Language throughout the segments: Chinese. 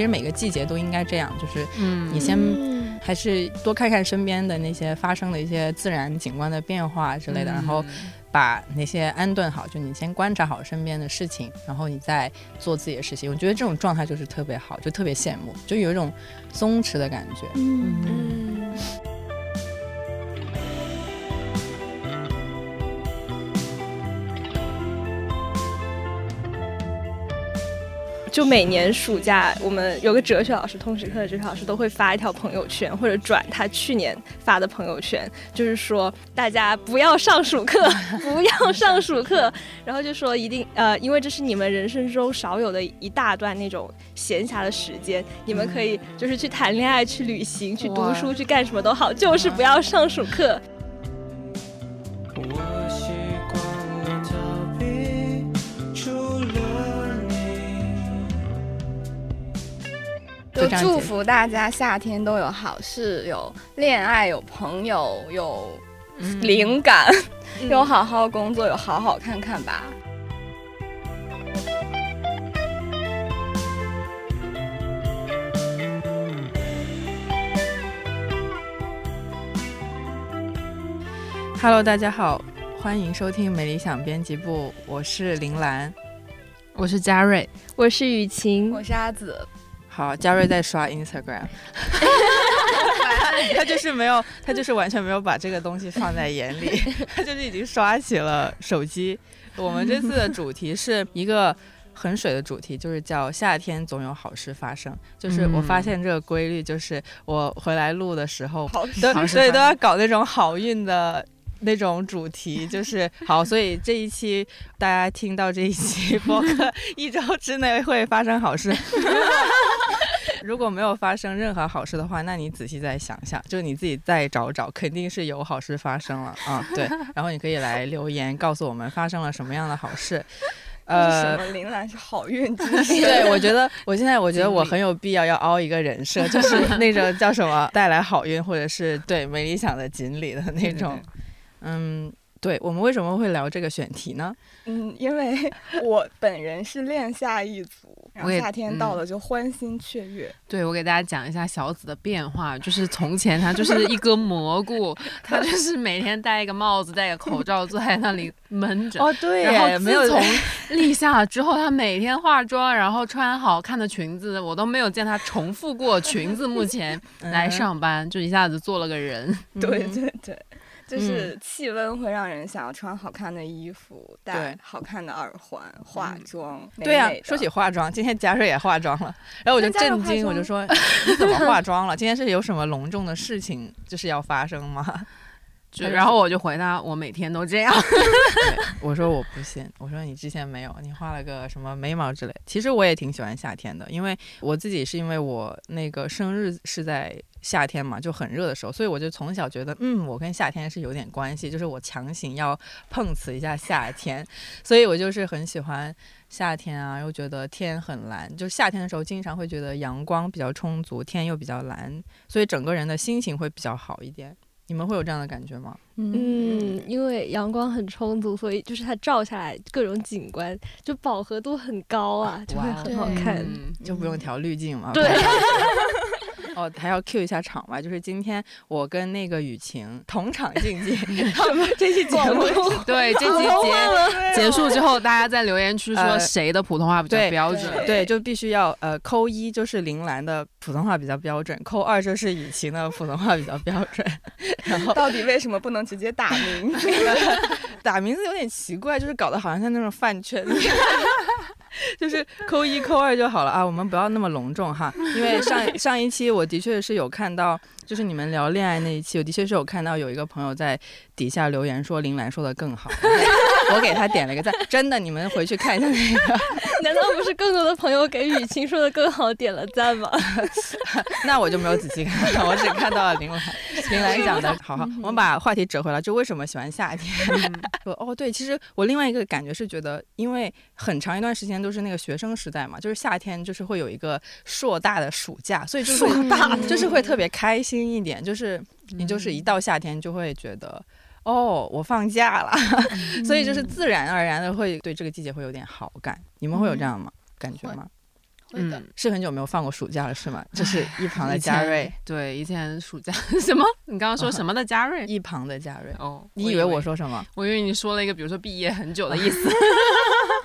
其实每个季节都应该这样，就是嗯，你先还是多看看身边的那些发生的一些自然景观的变化之类的，然后把那些安顿好，就你先观察好身边的事情，然后你再做自己的事情。我觉得这种状态就是特别好，就特别羡慕，就有一种松弛的感觉。嗯嗯，就每年暑假，我们有个哲学老师，通识课的哲学老师都会发一条朋友圈，或者转他去年发的朋友圈，就是说大家不要上暑课，不要上暑课，然后就说一定呃，因为这是你们人生中少有的一大段那种闲暇的时间，你们可以就是去谈恋爱、去旅行、去读书、去干什么都好，就是不要上暑课。就祝福大家夏天都有好事，有恋爱，有朋友，有嗯。灵感，嗯。有好好工作，有好好看看吧。，Hello，大家好，欢迎收听美理想编辑部，我是林兰。我是嘉瑞，我是雨晴，我是阿紫，好，嘉瑞在刷 Instagram，他就是没有，他就是完全没有把这个东西放在眼里，他就是已经刷起了手机。我们这次的主题是一个很水的主题，就是叫夏天总有好事发生。就是我发现这个规律，就是我回来录的时候，都所以都要搞那种好运的。那种主题就是好，所以这一期大家听到这一期播客，一周之内会发生好事。如果没有发生任何好事的话，那你仔细再想想，就你自己再找找，肯定是有好事发生了啊、对，然后你可以来留言告诉我们发生了什么样的好事。呃，么铃兰是好运之星？对，我觉得我现在我觉得我很有必要要凹一个人设，就是那种叫什么带来好运，或者是对没理想的锦鲤的那种。嗯，对，我们为什么会聊这个选题呢？嗯，因为 我本人是恋夏一族，然后夏天到嗯了就欢欣雀跃。对我给大家讲一下小紫的变化，就是从前她就是一个蘑菇，她就是每天戴一个帽子、戴个口罩坐在那里闷着。哦，对然后，没有自从 立夏之后，她每天化妆，然后穿好看的裙子，我都没有见她重复过裙子。目前来上班，就一下子做了个人。对嗯对对，就是气温会让人想要穿好看的衣服，戴好看的耳环，化妆。对呀、说起化妆，今天嘉瑞也化妆了，然后我就震惊，我就说你怎么化妆了？今天是有什么隆重的事情就是要发生吗？就然后我就回答，我每天都这样。我说我不信，我说你之前没有，你画了个什么眉毛之类。其实我也挺喜欢夏天的，因为我自己是因为我那个生日是在夏天嘛，就很热的时候，所以我就从小觉得，嗯，我跟夏天是有点关系，就是我强行要碰瓷一下夏天，所以我就是很喜欢夏天啊，又觉得天很蓝，就是夏天的时候经常会觉得阳光比较充足，天又比较蓝，所以整个人的心情会比较好一点。你们会有这样的感觉吗？嗯，因为阳光很充足，所以就是它照下来各种景观就饱和度很高啊，就会很好看。嗯就不用调滤镜嘛。对。哦，还要 Q 一下场吧，就是今天我跟那个雨晴同场竞技 这期节目对，这期结结束之后，大家在留言区说呃谁的普通话比较标准。对，就必须要呃扣一就是铃兰的普通话比较标准，扣二就是雨晴的普通话比较标准，然后到底为什么不能直接打名字？打名字有点奇怪，就是搞得好像像那种饭圈。就是扣一扣二就好了啊，我们不要那么隆重哈。因为上上一期我的确是有看到，就是你们聊恋爱那一期，我的确是有看到有一个朋友在底下留言说林兰说的更好，我给他点了一个赞。真的，你们回去看一下那个，难道不是更多的朋友给雨晴说的更好点了赞吗？那我就没有仔细看，我只看到了林兰林兰讲的。好好，我们把话题折回来，就为什么喜欢夏天？说哦，对，其实我另外一个感觉是觉得，因为很长一段时间都是那个学生时代嘛，就是夏天就是会有一个硕大的暑假，所以就是会大，就是会特别开心一点，就是你就是一到夏天就会觉得。哦，我放假了，所以就是自然而然的会对这个季节会有点好感。你们会有这样吗？感觉吗？嗯，是很久没有放过暑假了，是吗？就是一旁的嘉瑞，对，以前暑假 什么？你刚刚说什么的嘉瑞？一旁的嘉瑞。哦，你以为我说什么？我以为你说了一个，比如说毕业很久的意思。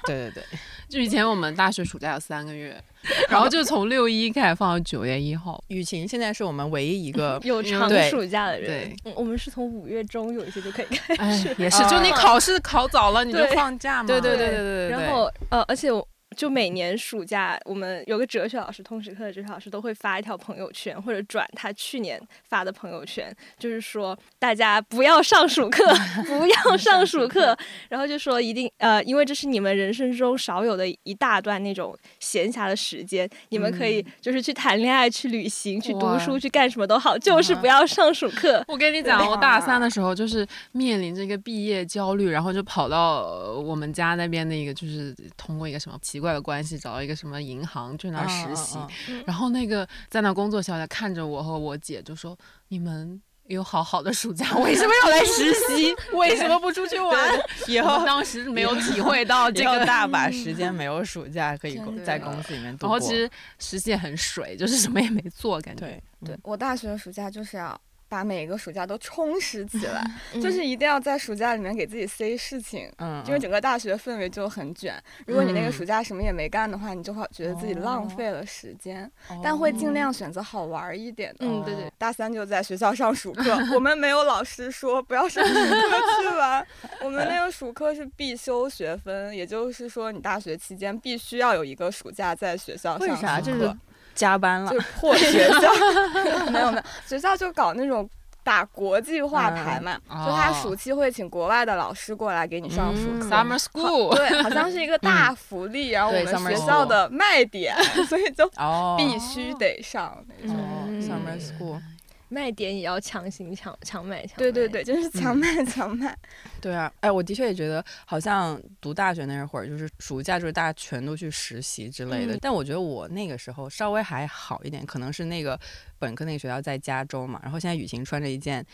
对对对，就以前我们大学暑假有三个月，然后就从六一开始放到九月一号。雨晴现在是我们唯一一个 有长暑假的人对，嗯我们是从五月中有一些就可以开哎始，，也是，就你考试考早了，你就对放假嘛。对对对。对对对对，然后呃，而且我就每年暑假，我们有个哲学老师，通识课的哲学老师都会发一条朋友圈，或者转他去年发的朋友圈，就是说大家不要上暑课，不要上暑课，然后就说一定呃，因为这是你们人生中少有的一大段那种闲暇的时间，你们可以就是去谈恋爱、去旅行、去读书、去干什么都好，就是不要上暑课。我跟你讲，我大三的时候就是面临着一个毕业焦虑，然后就跑到呃我们家那边的一个，就是通过一个什么奇怪的关系找到一个什么银行去那儿实习，嗯嗯然后那个在那工作小姐看着我和我姐就说：“你们有好好的暑假，为什么要来实习？为什么不出去玩？以后当时没有体会到这个。大把时间没有暑假可以在公司里面度过。然后其实实习也很水，就是什么也没做，感觉。对对我大学的暑假就是要把每一个暑假都充实起来，嗯就是一定要在暑假里面给自己塞事情。嗯，因为整个大学氛围就很卷，如果你那个嗯暑假什么也没干的话，你就会觉得自己浪费了时间。但会尽量选择好玩一点的。嗯，对对，大三就在学校上暑课，我们没有老师说不要上暑课去玩，我们那个暑课是必修学分，也就是说你大学期间必须要有一个暑假在学校上为啥？暑课这是加班了就。破学校，没有没有，学校就搞那种。打国际化牌嘛，嗯就他哦暑期会请国外的老师过来给你上暑。Summer School，对，好像是一个大福利，然后我们学校的卖点，所以就哦，必须得上那种。，summer school。卖点也要强行抢强买强卖。对对对，就是强卖强卖。对啊，哎，我的确也觉得，好像读大学那会儿，就是暑假就是大家全都去实习之类的。嗯但我觉得我那个时候稍微还好一点，可能是那个本科那个学校在加州嘛，然后现在雨晴穿着一件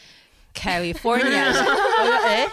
California，我觉得哎，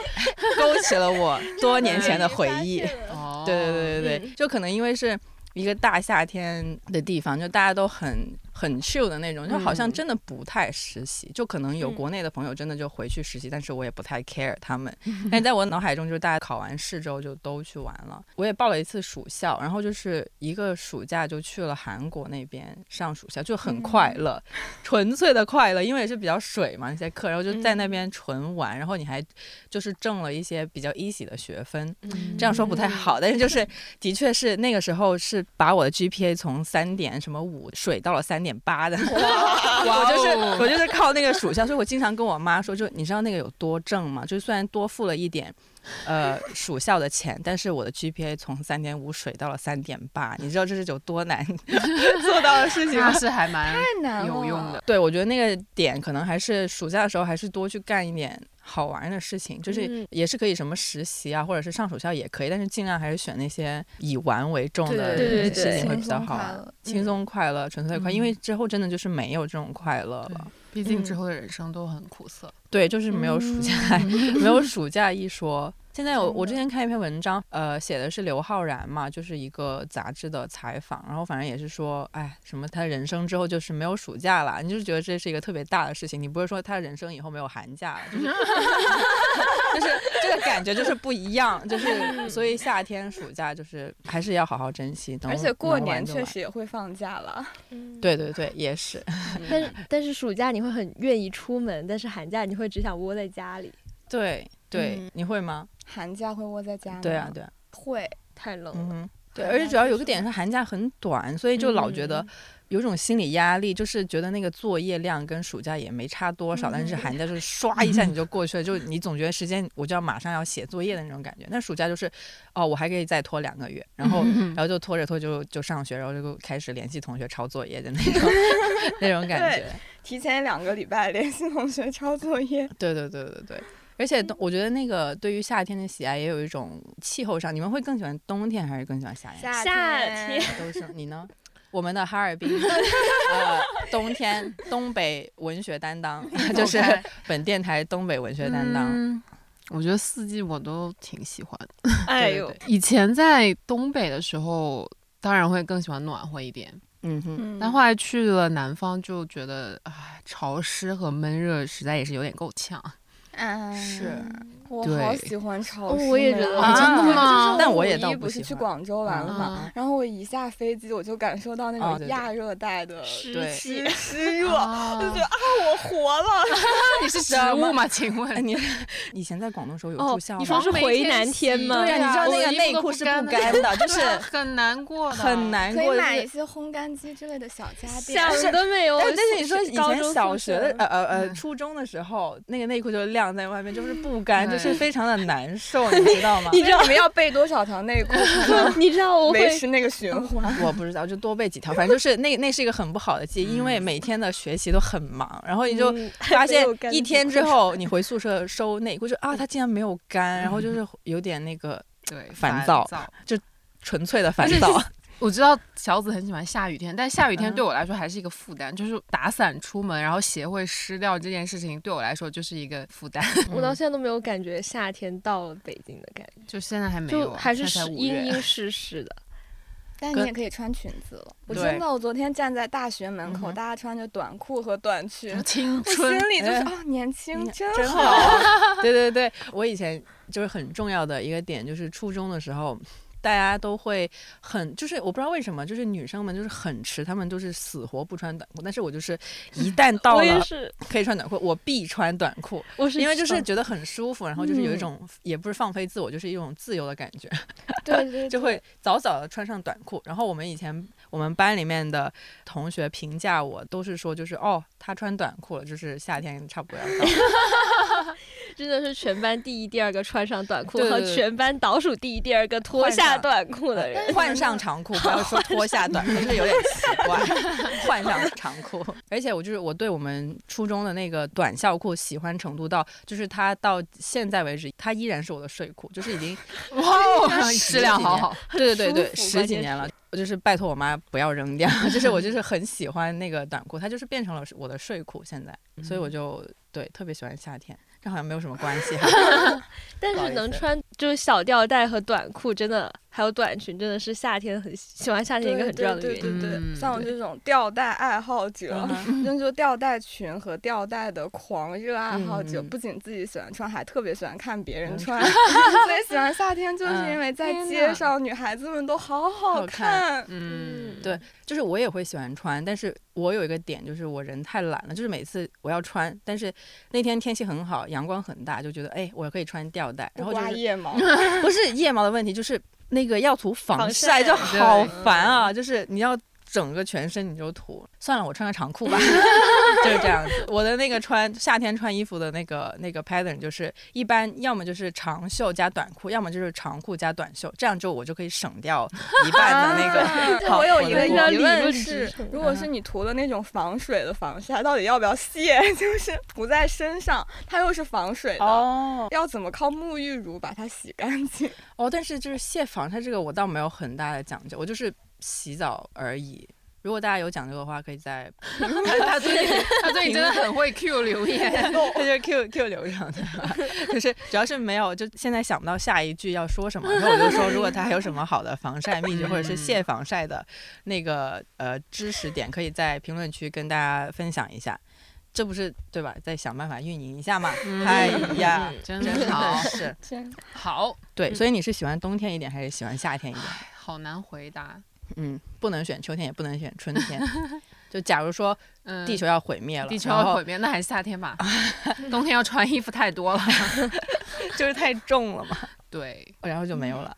勾起了我多年前的回忆。哦，对对对对对，嗯就可能因为是一个大夏天的地方，就大家都很很 chill 的那种，就好像嗯真的不太实习，就可能有嗯国内的朋友真的就回去实习，但是我也不太 care 他们。但在我脑海中，就是大家考完试之后就都去玩了。我也报了一次暑校，然后就是一个暑假就去了韩国那边上暑校，就很快乐，纯粹的快乐，因为也是比较水嘛那些课，然后就在那边纯玩，然后你还就是挣了一些比较 easy 的学分。嗯这样说不太好，但是就是的确是那个时候是把我的 GPA 从三点什么五水到了三点八的，我就是哦我就是靠那个暑校，所以我经常跟我妈说，就你知道那个有多挣吗？就虽然多付了一点。呃，暑校的钱，但是我的 GPA 从三点五水到了三点八，你知道这是有多难 做到的事情吗？是还蛮有用的。。对，我觉得那个点可能还是暑假的时候，还是多去干一点好玩的事情，就是嗯也是可以什么实习啊，或者是上暑校也可以，但是尽量还是选那些以玩为重的事情会比较好玩，轻松快乐、纯粹快，乐因为之后真的就是没有这种快乐了。毕竟嗯之后的人生都很苦涩。对，就是没有暑假，没有暑假一说。现在我我之前看一篇文章，呃，写的是刘昊然嘛，就是一个杂志的采访，然后反正也是说，哎，什么他人生之后就是没有暑假了，你就觉得这是一个特别大的事情，你不是说他人生以后没有寒假了，就是 就是这个感觉就是不一样，就是所以夏天暑假就是还是要好好珍惜，而且过年确实也会放假了。嗯。对对对，也是，但是但是暑假你会很愿意出门，但是寒假你会只想窝在家里，对对，嗯你会吗？寒假会窝在家吗？对啊对啊，会。太冷了。嗯，对，而且主要有个点是寒假很短，所以就老觉得嗯有种心理压力，就是觉得那个作业量跟暑假也没差多少，但是寒假就是唰一下你就过去了，就你总觉得时间我就要马上要写作业的那种感觉。那暑假就是，哦，我还可以再拖两个月，然后然后就拖着拖就就上学，然后就开始联系同学抄作业的那种 那种感觉。提前两个礼拜联系同学抄作业。对对对对对。而且我觉得那个对于夏天的喜爱也有一种气候上，你们会更喜欢冬天还是更喜欢夏天？夏夏天天都是你呢？我们的哈尔滨，呃，冬天东北文学担当，就是 本电台东北文学担当。嗯我觉得四季我都挺喜欢。哎呦以前在东北的时候，当然会更喜欢暖和一点。嗯哼，嗯但后来去了南方，就觉得唉，潮湿和闷热实在也是有点够呛。啊是我好喜欢潮湿、哦我也觉得啊真的吗但我也五一不是去广州玩了嘛，啊然后我一下飞机我就感受到那种亚热带的对湿湿热，啊就觉得啊我活了。你是植物吗？请哎，问？你 以前在广东时候有哦住校吗？你说是回南天吗对呀、你知道那个内裤是不不干的，就是很难过的，很。难过。可以买一些烘干机之类的小家电。想都没有。但但是你说以前高中小学的呃呃呃嗯初中的时候，那个内裤就晾在外面，就是不干，就是非常的难受，你知道吗？你知道你们要备多少条内裤才能 你知道我会维持那个循环？我不知道，就多备几条，反正就是那那是一个很不好的记忆，因为嗯每天的学习都很忙，然后你就嗯发现一天之后，你回宿舍收内裤，就啊，它竟然没有干，然后就是有点那个对，烦躁就纯粹的烦躁。我知道小紫很喜欢下雨天，但下雨天嗯对我来说还是一个负担，就是打伞出门，然后鞋会湿掉这件事情对我来说就是一个负担。我到现在都没有感觉夏天到了北京的感觉，就现在还没有啊，就还是阴阴湿湿的。但你也可以穿裙子了。我对真的，我昨天站在大学门口，大家穿着短裤和短裙，青我心里就是哎啊，年轻真。好。对对对，我以前就是很重要的一个点，就是初中的时候。大家都会很，就是我不知道为什么，就是女生们就是很迟，她们都是死活不穿短裤，但是我就是一旦 到了，可以穿短裤，我必穿短裤，我是因为就是嗯觉得很舒服，然后就是有一嗯种、也不是放飞自我，就是一种自由的感觉，对对，就会早早的穿上短裤。然后我们以前我们班里面的同学评价我都是说，就是哦，他穿短裤了，就是夏天差不多要到了。真的是全班第一、第二个穿上短裤，和全班倒数第一、第二个脱换上下短裤的人。换上长裤，不要说脱下短裤，就是有点奇怪。换上长裤，而且我就是我对我们初中的那个短校裤喜欢程度到，就是它到现在为止，它依然是我的睡裤，就是已经 哇，十质量好好。对对对对，十几年了。我就是拜托我妈不要扔掉，就是我就是很喜欢那个短裤，它就是变成了我的睡裤现在，所以我就对特别喜欢夏天，这好像没有什么关系哈。但是能穿就是小吊带和短裤，真的还有短裙，真的是夏天很喜欢夏天一个很重要的对原因。对对对嗯。像我这种吊带爱好者，嗯 那就吊带裙和吊带的狂热爱好者，不仅自己喜欢穿，还特别喜欢看别人嗯。穿。特别喜欢夏天，就是嗯。因为在街上女孩子们都好好好看看。嗯，对就是我也会喜欢穿，但是我有一个点，就是我人太懒了，就是每次我要穿，但是那天天气很好，阳光很大，就觉得哎，我可以穿吊带，然后就是刮腋毛，不是腋毛的问题，就是那个要涂防防，晒就好烦啊！就是你要整个全身你就涂，算了，我穿个长裤吧，就是这样子。我的那个穿夏天穿衣服的那个那个 pattern 就是一般要么就是长袖加短裤，要么就是长裤加短袖，这样就我就可以省掉 一半的那个。我有一个理疑问论是，如果是你涂的那种防水的防晒，到底要不要卸？就是涂在身上，它又是防水的，哦要怎么靠沐浴乳把它洗干净？哦，但是就是卸防晒这个我倒没有很大的讲究，我就是洗澡而已。如果大家有讲究的话，可以在 他最近他最近真的很会 Q 留言，他就 Q Q 流上的，就是主要是没有，就现在想不到下一句要说什么，然后我就说，如果他还有什么好的防晒秘诀，或者是卸防晒的那个呃知识点，可以在评论区跟大家分享一下。这不是对吧？再想办法运营一下嘛。嗯哎呀，真真的好是真好，对，所以你是喜欢冬天一点还是喜欢夏天一点？好难回答。嗯，不能选秋天，也不能选春天。就假如说嗯，地球要毁灭了，地球要毁灭，那还是夏天吧。冬天要穿衣服太多了。就是太重了嘛，对，然后就没有了。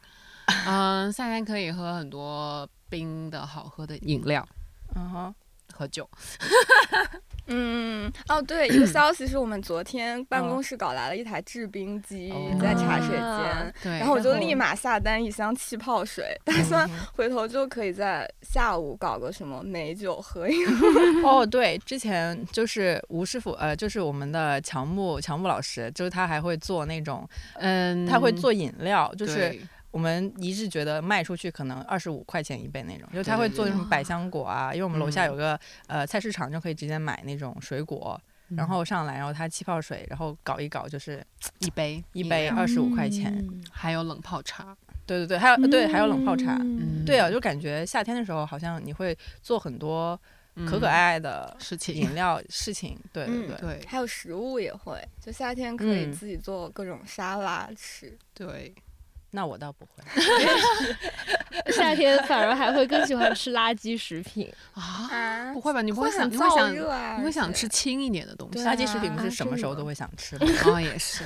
嗯，夏天可以喝很多冰的好喝的饮料嗯哼，和酒。嗯，哦，对，一个消息是我们昨天办公室搞来了一台制冰机哦。在茶水啊间，对，然后我就立马下单一箱气泡水，打算嗯回头就可以在下午搞个什么美酒喝一喝。哦，对，之前就是吴师傅，呃，就是我们的乔木乔木老师，就是他还会做那种，嗯，他会做饮料，就是对我们一致觉得卖出去可能二十五块钱一杯那种，就是他会做那种百香果啊，因为我们楼下嗯有个呃菜市场，就可以直接买那种水果，嗯然后上来，然后他气泡水，然后搞一搞，就是一杯一杯二十五块钱。嗯还有冷泡茶。对对对，还有对还有冷泡茶。嗯对啊，就感觉夏天的时候，好像你会做很多可可爱爱的事情饮料事情。对对嗯对，对还有食物也会，就夏天可以嗯自己做各种沙拉吃。对，那我倒不会。夏天反而还会更喜欢吃垃圾食品。啊，啊不会吧？你不会想，你会想，热啊，你会想吃轻一点的东西。垃圾食品不啊是什么时候都会想吃吗？哦，也是。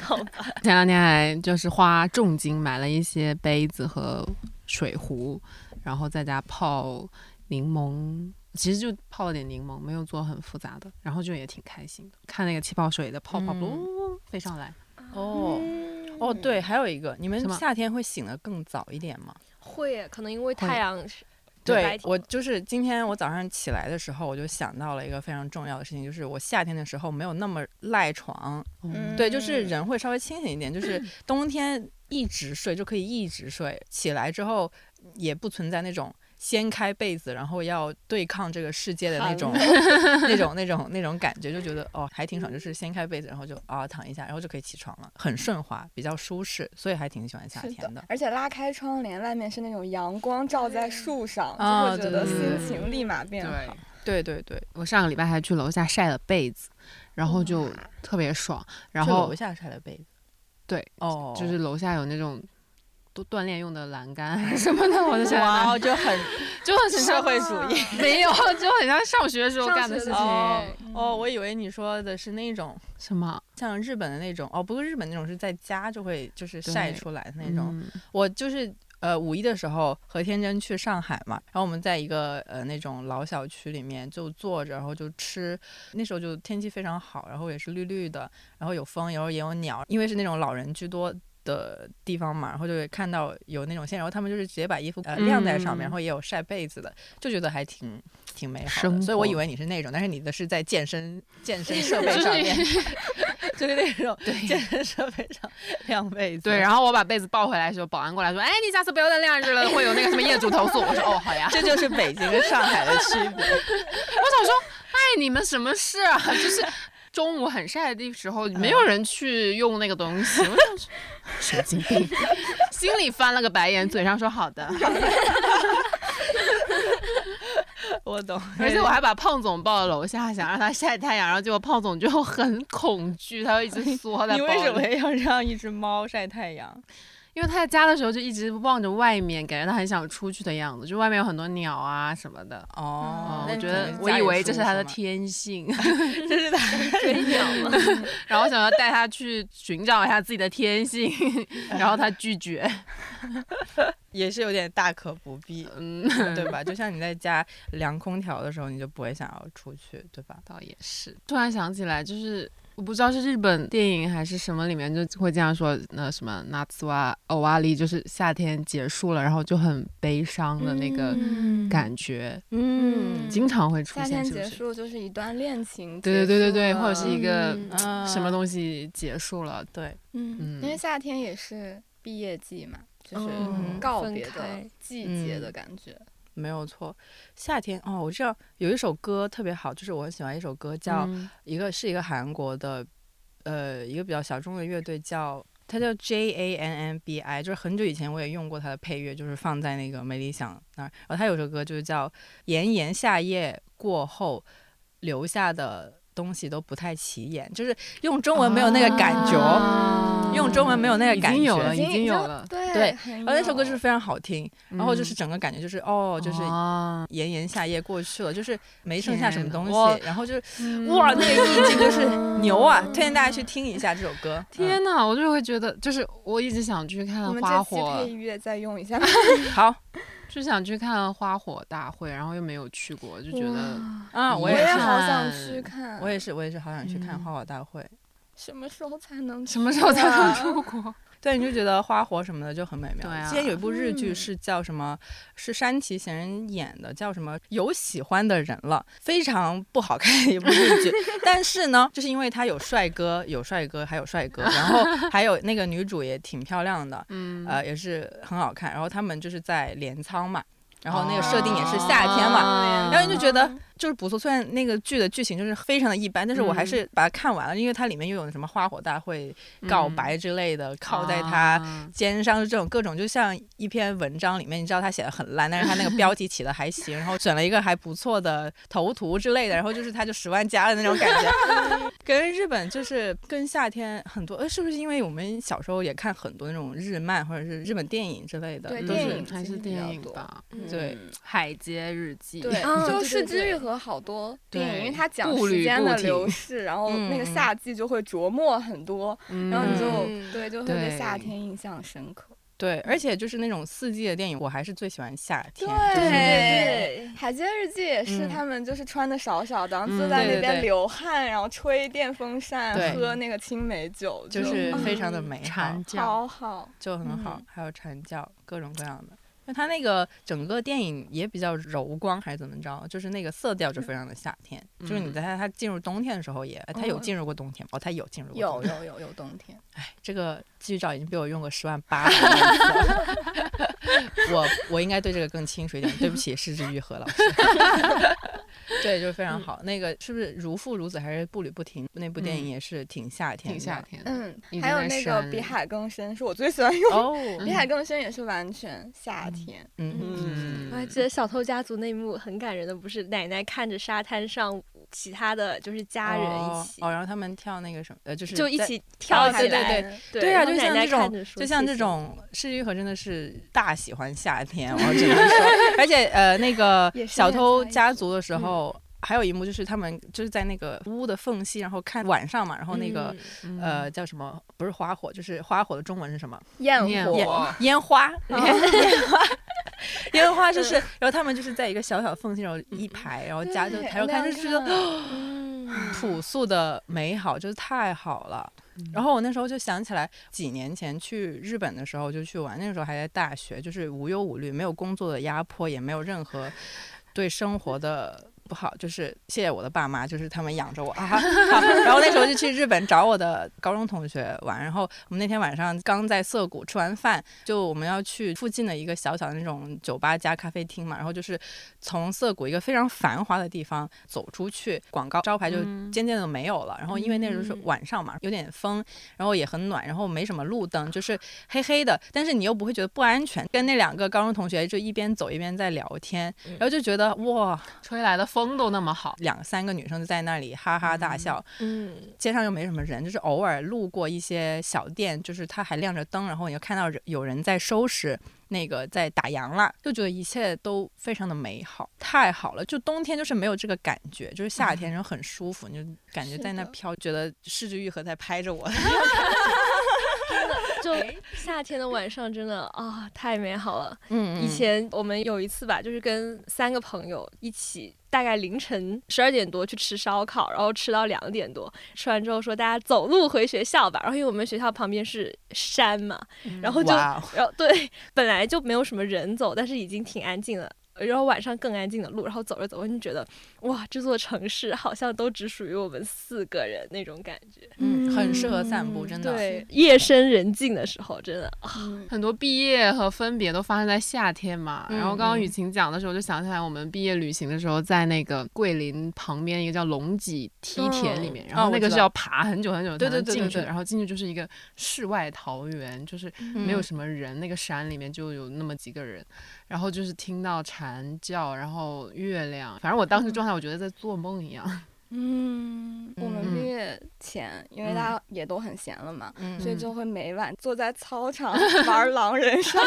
前两天还就是花重金买了一些杯子和水壶，然后在家泡柠檬，其实就泡了点柠檬，没有做很复杂的，然后就也挺开心的。看那个气泡水的泡泡嗯呜飞上来，哦嗯。哦，对，还有一个，你们夏天会醒得更早一点吗？会，可能因为太阳是对我就是今天我早上起来的时候，我就想到了一个非常重要的事情，就是我夏天的时候没有那么赖床，嗯。对，就是人会稍微清醒一点，就是冬天一直睡就可以一直睡，起来之后也不存在那种掀开被子然后要对抗这个世界的那种 那种 那种那种感觉，就觉得哦还挺爽，就是掀开被子然后就啊躺一下，然后就可以起床了，很顺滑，比较舒适，所以还挺喜欢夏天的。而且拉开窗帘，外面是那种阳光照在树上，啊就会觉得心情立马变对好。。对对对，我上个礼拜还去楼下晒了被子，然后就特别爽。然后楼下晒了被子。对，哦，就是楼下有那种都锻炼用的栏杆什么的，我就想哇哦，就很 就很社会主义。没有，就很像上学时候干的事情。哦哦，我以为你说的是那种什么像日本的那种，哦，不是日本那种，是在家就会就是晒出来的那种。嗯我就是呃五一的时候和天真去上海嘛，然后我们在一个呃那种老小区里面就坐着，然后就吃。那时候就天气非常好，然后也是绿绿的，然后有风，然后也有鸟，因为是那种老人居多。的地方嘛，然后就会看到有那种线，然后他们就是直接把衣服呃晾在上面，嗯然后也有晒被子的，就觉得还挺挺美好的。所以我以为你是那种，但是你的是在健身健身 设备上面，就是那种健身设备上晾被子。对，然后我把被子抱回来的时候，保安过来说：“哎，你下次不要再晾着了，会有那个什么业主投诉。”我说：“哦，好呀。这就是北京跟上海的区别。” 我想说，哎，你们什么事啊？就是中午很晒的时候，没有人去用那个东西。我想说，神经病，心里翻了个白眼，嘴上说好的。我懂，而且我还把胖总抱到楼下，想让他晒太阳，然后结果胖总就很恐惧，他就一直缩在你。为什么要让一只猫晒太阳？因为他在家的时候就一直望着外面，感觉他很想出去的样子，就外面有很多鸟啊什么的。哦嗯，我觉得我以为这是他的，天性，这是他追鸟嘛。然后想要带他去寻找一下自己的天性，然后他拒绝。也是有点大可不必，嗯，对吧？就像你在家凉空调的时候，你就不会想要出去，对吧？倒也是。突然想起来，就是我不知道是日本电影还是什么里面就会这样说，那什么夏は終わり，就是夏天结束了，然后就很悲伤的那个嗯感觉，嗯经常会出现，夏天是不是？结束就是一段恋情，对对对对对，或者是一个嗯嗯什么东西结束了，对，嗯，嗯因为夏天也是毕业季嘛，就是嗯分告别的开季节的感觉。 没有错。夏天哦，我知道有一首歌特别好，就是我很喜欢一首歌，叫、嗯一个是一个韩国的，呃，一个比较小众的乐队叫。它叫 J A N N B I，就是很久以前我也用过它的配乐，就是放在那个没理想那儿。然后它有首歌就是叫《炎炎夏夜过后留下的东西都不太起眼》，就是用中文没有那个感觉，啊用中文没有那个感觉。经有了，已经有了。对对然后那首歌就是非常好听，然后就是嗯整个感觉就是哦，就是哦炎炎夏夜过去了，就是没剩下什么东西，然后就是哇，那个意境就是牛啊！推荐大家去 听一下这首歌。嗯天呐，我就会觉得，就是我一直想去我看们花这期火配，乐再用一下。嗯 好就想去看花火大会，然后又没有去过，就觉得啊，我也是，好想去看，我也是，我也是好想去看嗯花火大会。什么时候才能什么时候才能啊出国？对，你就觉得花火什么的就很美妙。对啊之前有一部日剧嗯是叫什么？是山崎贤人演的，叫什么？有喜欢的人了，非常不好看的一部日剧。但是呢，就是因为他有帅哥，有帅哥，还有帅哥，然后 还有那个女主也挺漂亮的，嗯呃，也是很好看。然后他们就是在镰仓嘛，然后那个设定也是夏天嘛，嘛然后你就觉得就是不错。虽然那个剧的剧情就是非常的一般，但是我还是把它看完了，因为它里面又有什么花火大会、告白之类的，靠在他啊肩上这种各种，就像一篇文章里面，你知道他写的很烂，但是他那个标题起的还行，然后选了一个还不错的头图之类的，然后就是他就十万加的那种感觉，跟日本就是跟夏天很多，呃，是不是因为我们小时候也看很多那种日漫或者是日本电影之类的，对都是电影还是电影多吧，对嗯。海街日记》对，啊就《对失对对之愈合》好多电影，因为它讲时间的流逝，然后那个夏季就会琢磨很多，嗯然后你就、嗯对就会对对夏天印象深刻。对，而且就是那种四季的电影，我还是最喜欢夏天。对就是对海街日记》也是嗯他们就是穿的少少的，然后坐嗯在那边流汗，然后吹电风扇，喝那个青梅酒，就是啊非常的美好蝉，叫，好好。就很好嗯。还有蝉叫，各种各样的。因为它那个整个电影也比较柔光，还是怎么着？就是那个色调就非常的夏天。就是你在它它进入冬天的时候也，它有嗯进入过冬天吗？哦，它有进入过。有。有有有冬天，哎，这个剧照已经被我用过十万八百万次了。我我应该对这个更清楚一点。对不起，失之愈合老师。对，就是非常好。那个是不是如父如子还是步履不停？那部电影嗯也是挺夏天的。挺夏天。嗯还有那个比海更深，是我最喜欢 用。哦，比海更深也是完全夏天，嗯嗯我还记得《小偷家族》那一幕很感人的，不是奶奶看着沙滩上其他的就是家人一起，哦，哦然后他们跳那个什么，呃，就是就一起跳起对对来。对对对啊，就像这种就像这种世纪愈合真的是大喜欢夏天，我只能说，而且呃，那个小偷家族的时候。还有一幕就是他们就是在那个屋的缝隙，然后看晚上嘛，然后那个、嗯呃叫什么？不是花火，就是花火的中文是什么？焰火，烟花，烟花，烟花就是，然后他们就是在一个小小的缝隙，然后一排，然后家就对抬头看，就觉得朴素的美好，就是太好了。然后我那时候就想起来，几年前去日本的时候就去玩，那个时候还在大学，就是无忧无虑，没有工作的压迫，也没有任何对生活的。不好，就是谢谢我的爸妈，就是他们养着我啊。好然后那时候就去日本找我的高中同学玩，然后我们那天晚上刚在涩谷吃完饭，就我们要去附近的一个小小的那种酒吧加咖啡厅嘛，然后就是从涩谷一个非常繁华的地方走出去，广告招牌就嗯渐渐的没有了。然后因为那时候是晚上嘛，有点风，然后也很暖，然后没什么路灯，就是黑黑的，但是你又不会觉得不安全。跟那两个高中同学就一边走一边在聊天，然后就觉得哇，吹来的风都那么好，两三个女生就在那里哈哈大笑，嗯，街上又没什么人，就是偶尔路过一些小店，就是它还亮着灯，然后你就看到人有人在收拾。那个在打烊了，就觉得一切都非常的美好，太好了。就冬天就是没有这个感觉，就是夏天然后很舒服，你就感觉在那飘，觉得世之愈合在拍着我。就夏天的晚上真的啊、太美好了。嗯以前我们有一次吧，就是跟三个朋友一起，大概凌晨十二点多去吃烧烤，然后吃到两点多，吃完之后说大家走路回学校吧。然后因为我们学校旁边是山嘛，然后就然后对，本来就没有什么人走，但是已经挺安静了。然后晚上更安静的路，然后走着走着就觉得，哇，这座城市好像都只属于我们四个人那种感觉。嗯，很适合散步，真的。对，夜深人静的时候，真的啊，很多毕业和分别都发生在夏天嘛。嗯然后刚刚嗯雨晴讲的时候，就想起来我们毕业旅行的时候，在那个桂林旁边一个叫龙脊梯田里面，然后那个是要爬很久很久才能进去的，然后进去就是一个世外桃源，就是没有什么人，那个山里面就有那么几个人，然后就是听到蝉叫，然后月亮，反正我当时状态，我觉得在做梦一样。嗯，我们嗯毕业前，因为嗯大家也都很闲了嘛，嗯所以就会每晚坐在操场 玩狼人杀，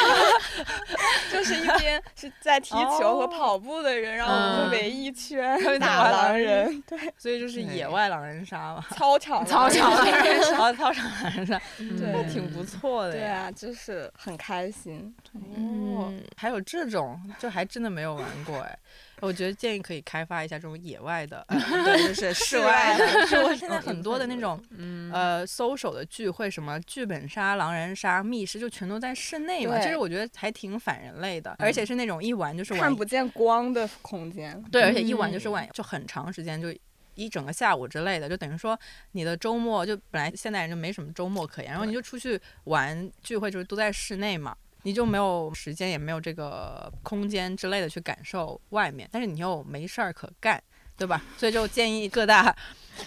就是一边是在踢球和跑步的人，然后我们就围一圈们打狼人，对，所以就是野外狼人杀嘛，操场操场狼狼人杀，操场狼人杀，对那挺不错的呀。对啊，就是很开心。哦，还有这种，就还真的没有玩过哎。我觉得建议可以开发一下这种野外的，呃、对，就是 室外的。是我现在很多的那种嗯，呃搜手的聚会，什么剧本杀、狼人杀、密室，就全都在室内嘛。其实我觉得还挺反人类的，而且是那种一玩就是玩看不见光的空间，对，而且一玩就是嗯玩就很长时间，就一整个下午之类的，就等于说你的周末就本来现代人就没什么周末可言，然后你就出去玩聚会，就是都在室内嘛。你就没有时间，也没有这个空间之类的去感受外面，但是你又没事儿可干，对吧？所以就建议各大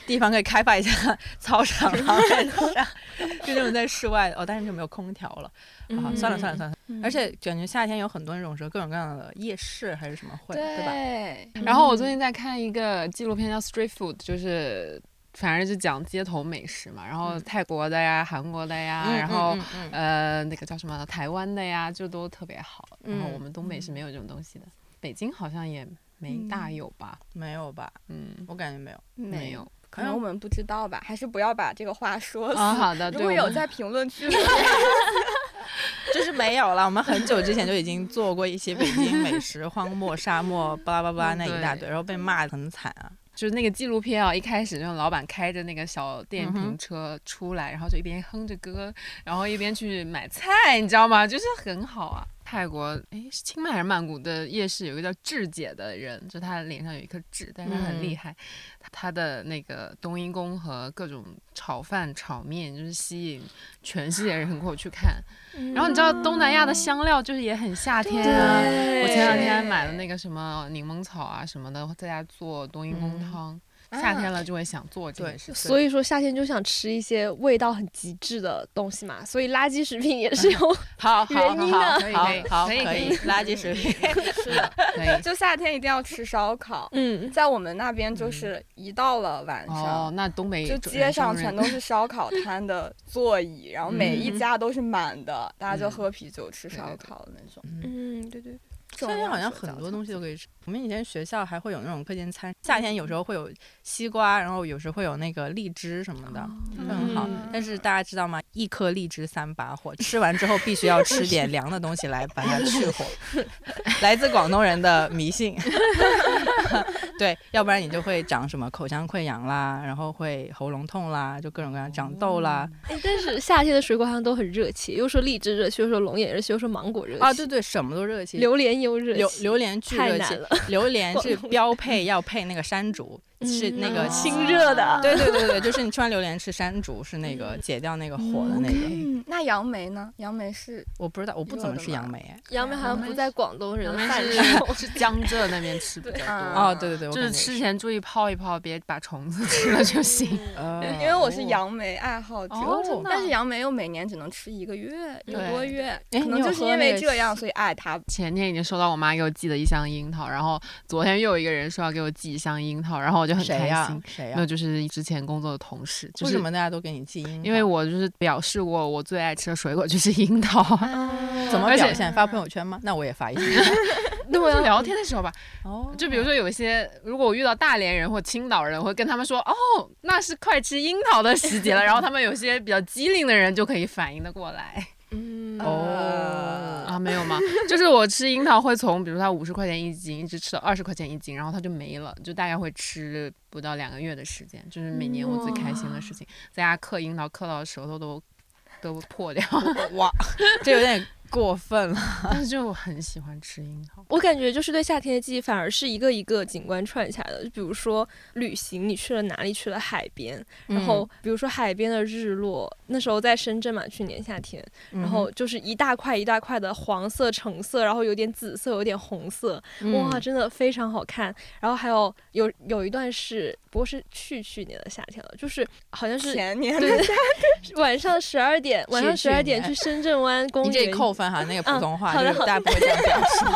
地方可以开发一下 操场啊，上就那种在室外的哦，但是就没有空调了啊。算了算了算了，嗯而且感觉夏天有很多那种什么各种各样的夜市还是什么会，对吧？然后我最近在看一个纪录片叫《Street Food》，就是反正就讲街头美食嘛，然后泰国的呀、韩国的呀，嗯然后。嗯嗯嗯呃，那个叫什么台湾的呀，就都特别好。然后嗯我们东北是没有这种东西的，北京好像也没大有吧？没有吧？嗯，我感觉没有。没有。可能我们不知道吧，还是不要把这个话说死。啊，好的，如对，我们果有在评论区 就是没有了。我们很久之前就已经做过一些北京美食、荒漠、沙漠、巴拉巴拉嗯那一大堆，对然后被骂得很惨啊。就是那个纪录片啊，一开始那种老板开着那个小电瓶车出来，然后就一边哼着歌，然后一边去买菜，你知道吗？就是很好啊。泰国哎，是清迈还是曼谷的夜市有一个叫智姐的人，就她脸上有一颗痣，但是她很厉嗯害，她的那个冬阴功和各种炒饭、炒面，就是吸引全世界人口去看。然后你知道东南亚的香料就是也很夏天啊，我前两天买了那个什么柠檬草啊什么的，在家做冬阴功嗯汤。夏天了就会想做这对件事，所以说夏天就想吃一些味道很极致的东西嘛，所以垃圾食品也是有好好好，原因啊可以好可以可以可以，垃圾食品。是的，可以。就夏天一定要吃烧烤。嗯，在我们那边，就是一到了晚哦上，，那东北就街上全都是烧烤 摊的座椅，然后每一家都是满的，大家就嗯喝啤酒、吃烧烤的那种。嗯，对对，夏天好像很多东西都可以吃。我们以前学校还会有那种课间餐，夏天有时候会有西瓜，然后有时会有那个荔枝什么的，就很好。嗯但是大家知道吗？一颗荔枝三把火，吃完之后必须要 吃点凉的东西来把它 去火。来自广东人的迷信，对，要不然你就会长什么口腔溃疡啦，然后会喉咙痛啦，就各种各样长痘啦。哎，但是夏天的水果好像都很热气，又说荔枝热气，又说龙眼热气，又说芒果热气啊，对对，什么都热气。榴莲也有热榴，榴莲巨热气榴莲是标配要配那个山竹，是那个嗯清清热的，对对对对，就是你吃完榴莲吃山竹是那个解掉那个火的那个。嗯，那杨梅呢？杨梅是我不知道，我不怎么吃杨梅。哎杨梅好像不在广东人的我们饭上。是是江浙那边吃比较多。啊哦，对对对，就是吃前注意泡一泡，别把虫子吃了就行。呃 因为我是杨梅爱好者，但是杨梅又每年只能吃一个月，一个多月，哎可能你就是因为这样，所以爱它。前天已经收到我妈给我寄的一箱樱桃，然后昨天又有一个人说要给我寄一箱樱桃，然后我就很开谁呀心。？谁呀没有，？就是之前工作的同事，就是为什么大家都给你寄樱桃？因为我就是表示过我最爱吃的水果就是 樱桃。怎么表现？发朋友圈吗？那我也发一下。就聊天的时候吧，哦就比如说有一些，如果我遇到大连人或青岛人，我会跟他们说，哦，那是快吃樱桃的时节了。然后他们有些比较机灵的人就可以反应的过来。嗯，哦，啊，没有吗？就是我吃樱桃会从，比如它五十块钱一斤，一直吃到二十块钱一斤，然后它就没了，就大概会吃不到两个月的时间，就是每年我最开心的事情，在家嗑樱桃嗑到舌头都都破掉，哇，这有点过分了。但是就我很喜欢吃樱桃。我感觉就是对夏天的记忆，反而是一个一个景观串起来的。就比如说旅行，你去了哪里？去了海边，然后比如说海边的日落，那时候在深圳嘛，去年夏天，嗯，然后就是一大块一大块的黄色、橙色，然后有点紫色，有点红色，哇，嗯真的非常好看。然后还有有有一段是，不过是去去年的夏天了，就是好像是前年对晚上十二点，晚上十二点去深圳湾公你这园扣分哈，那个普通话大家不会这样表示。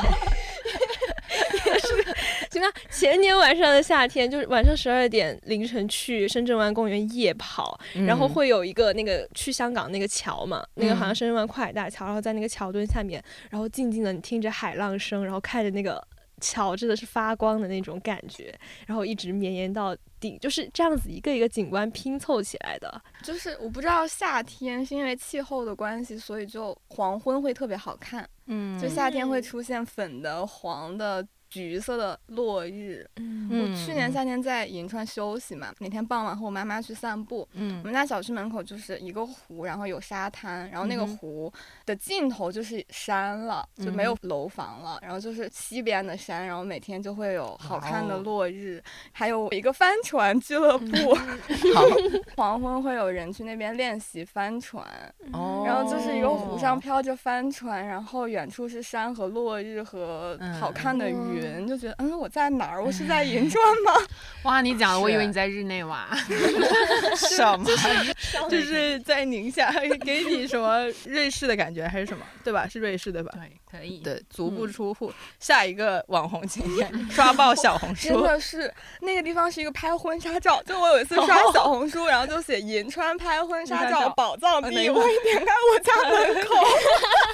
行吧，前年晚上的夏天，就是晚上十二点凌晨去深圳湾公园夜跑，然后嗯会有一个那个去香港那个桥嘛，那个好像嗯深圳湾跨海大桥，然后在那个桥墩下面，然后静静的你听着海浪声，然后看着那个桥真的是发光的那种感觉，然后一直绵延到顶，就是这样子一个一个景观拼凑起来的。就是我不知道夏天是因为气候的关系，所以就黄昏会特别好看，嗯就夏天会出现粉的、黄的。橘色的落日，嗯。我去年夏天在银川休息嘛，那天傍晚和我妈妈去散步，我嗯们家小区门口就是一个湖，然后有沙滩，然后那个湖的尽头就是山了，就没有嗯楼房了，然后就是西边的山，然后每天就会有好看的落日，还有一个帆船俱乐部，好。黄昏会有人去那边练习帆船，哦，然后就是一个湖上飘着帆船，然后远处是山和落日和好看的云，云，就觉得嗯我在哪儿？我是在银川吗？哇，你讲的我以为你在日内瓦。什么？就是在宁夏，给你什么瑞士的感觉还是什么？对吧？是瑞士对吧？对，可以。对，足不出户，下一个网红景点，刷爆小红书真书。的是那个地方是一个拍婚纱照，就我有一次刷小红书，然后就写银川拍婚纱照照宝藏地，我一点开我家门口，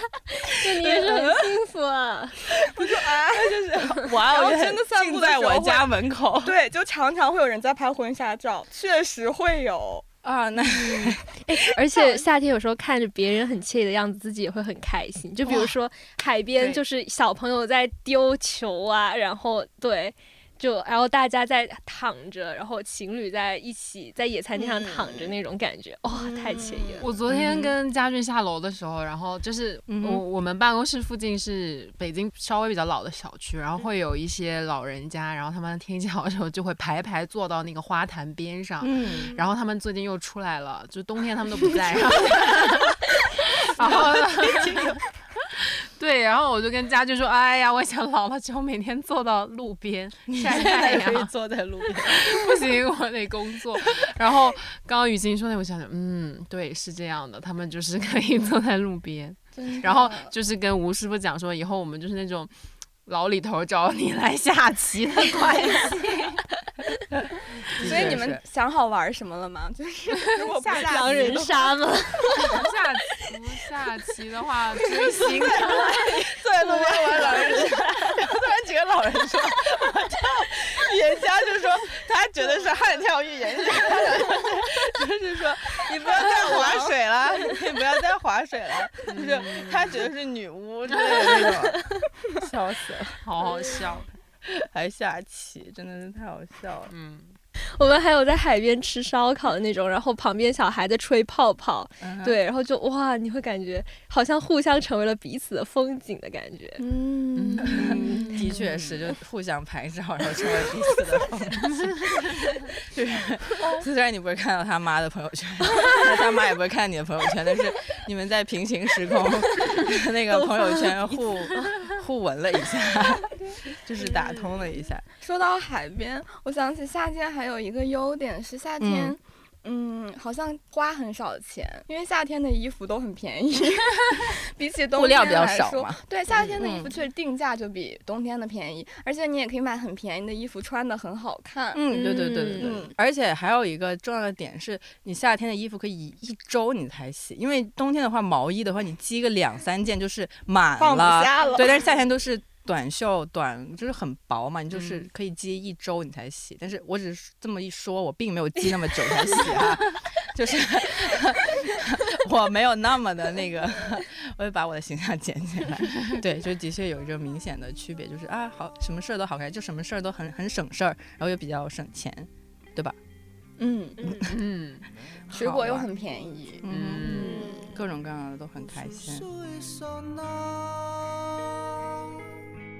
就你也是很幸福啊。不就啊，就是哇，我然后真的散步在我家门口对，就常常会有人在拍婚纱照，确实会有。啊，那 而且夏天有时候看着别人很惬意的样子，自己也会很开心。就比如说海边，对就是小朋友在丢球啊，然后对，就然后大家在躺着，然后情侣在一起在野餐垫上躺着那种感觉，哇、太惬意了。我昨天跟家俊下楼的时候，然后就是嗯我我们办公室附近是北京稍微比较老的小区，然后会有一些老人家，然后他们天气好的时候就会排排坐到那个花坛边上，嗯，然后他们最近又出来了，就冬天他们都不在，然 后然后呢 对，然后我就跟家俊说，哎呀，我想老了之后每天坐到路边 晒太可以阳，坐在路边。不行，我得工作。然后刚刚雨欣说那，我想想，嗯，对，是这样的，他们就是可以坐在路边，然后就是跟吴师傅讲说，以后我们就是那种老李头找你来下棋的关系。所以你们想好玩什么了吗？就是如果不下狼人杀吗？下棋不下棋的话，追星坐在路边玩狼人杀，然后突然几个老人说：“我跳。”预言家就说他觉得是悍跳预言家，就是说你不要再划水了，你不要再划水了，就是他觉得是女巫之类的那种，笑死了，好好笑。还下棋，真的是太好笑了。嗯，我们还有在海边吃烧烤的那种，然后旁边小孩在吹泡泡，嗯，对，然后就哇，你会感觉好像互相成为了彼此的风景的感觉。嗯，的确是，就互相拍照，然后成为彼此的风景。就是虽然你不会看到他妈的朋友圈，他妈也不会看你的朋友圈，但是你们在平行时空那个朋友圈互互闻了一下，就是打通了一下。说到海边，我想起夏天还有一个优点是夏天。嗯，好像花很少钱，因为夏天的衣服都很便宜，比起冬天来说对，夏天的衣服嗯确实定价就比冬天的便宜，而且你也可以买很便宜的衣服，穿的很好看。嗯，对对对对对。嗯而且还有一个重要的点是，你夏天的衣服可以一周你才洗，因为冬天的话，毛衣的话你积个两三件就是满放不。下了。对，但是夏天都是短袖短，就是很薄嘛，你就是嗯可以积一周你才洗。但是我只是这么一说，我并没有积那么久才洗啊，就是 我没有那么的那个，我就把我的形象捡起来。对，就的确有一个明显的区别，就是啊，好，什么事儿都好干，就什么事儿都很很省事儿，然后又比较省钱，对吧？嗯，嗯嗯，水果又很便宜。嗯，嗯，各种各样的都很开心。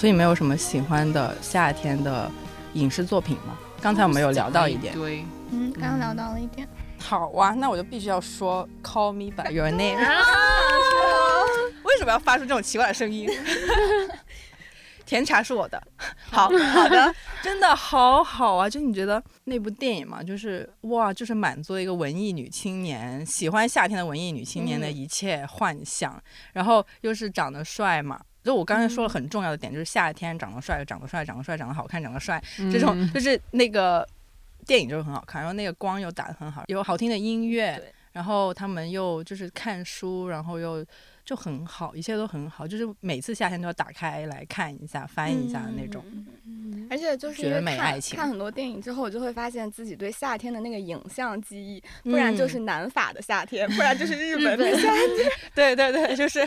所以没有什么喜欢的夏天的影视作品吗？刚才我们有聊到一点。对，嗯，刚刚聊到了一点。好啊，那我就必须要说 “Call me by your name”。为什么要发出这种奇怪的声音？甜茶是我的，好好的，真的好好啊！就你觉得那部电影嘛，就是哇，就是满足了一个文艺女青年喜欢夏天的文艺女青年的嗯一切幻想，然后又是长得帅嘛。就我刚才说了很重要的点，就是夏天长得帅，长得帅，长得帅，长得好看，长得帅，这种嗯。就是那个电影就是很好看，然后那个光又打得很好，有好听的音乐，然后他们又就是看书，然后又就很好，一切都很好，就是每次夏天都要打开来看一下、翻一下的那种。而且就是因为看美爱情看很多电影之后，我就会发现自己对夏天的那个影像记忆，不然就是南法的夏天，不然就是日本的夏天。对对对，就是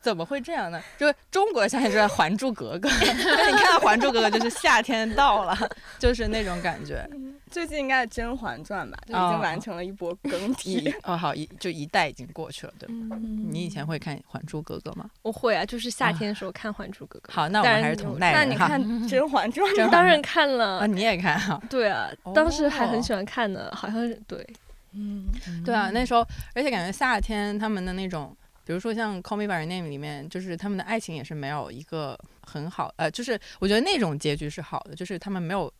怎么会这样呢？就是中国的夏天就在《还珠格格》，那你看到《还珠格格》就是夏天到了，就是那种感觉。最近应该是《甄嬛传》吧，就已哦经完成了一波更替。哦，好，一就一代已经过去了，对吧？嗯你以前会看《还珠格格》吗？我会啊，就是夏天的时候看《还珠格格》。好，那我们还是同代人哈。那你看《甄嬛传》甄嬛当然看了啊，，你也看哈？对啊，当时还哦很喜欢看的，好像是对。嗯，对啊，那时候，而且感觉夏天他们的那种，比如说像《Call Me by Your Name》里面，就是他们的爱情也是没有一个很好，呃，就是我觉得那种结局是好的，就是他们没有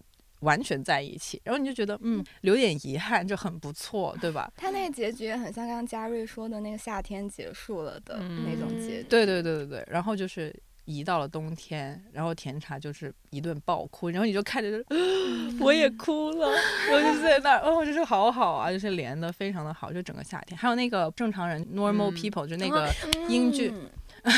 完全在一起，然后你就觉得，嗯，留点遗憾就很不错，对吧？他那个结局也很像刚刚嘉瑞说的那个夏天结束了的那种结局。对对对对对，然后就是移到了冬天，然后甜茶就是一顿爆哭，然后你就看着就，我也哭了，我就在那儿，哦，就是好好啊，就是连的非常的好，就整个夏天，还有那个正常人 normal 嗯 people，、就那个英剧，嗯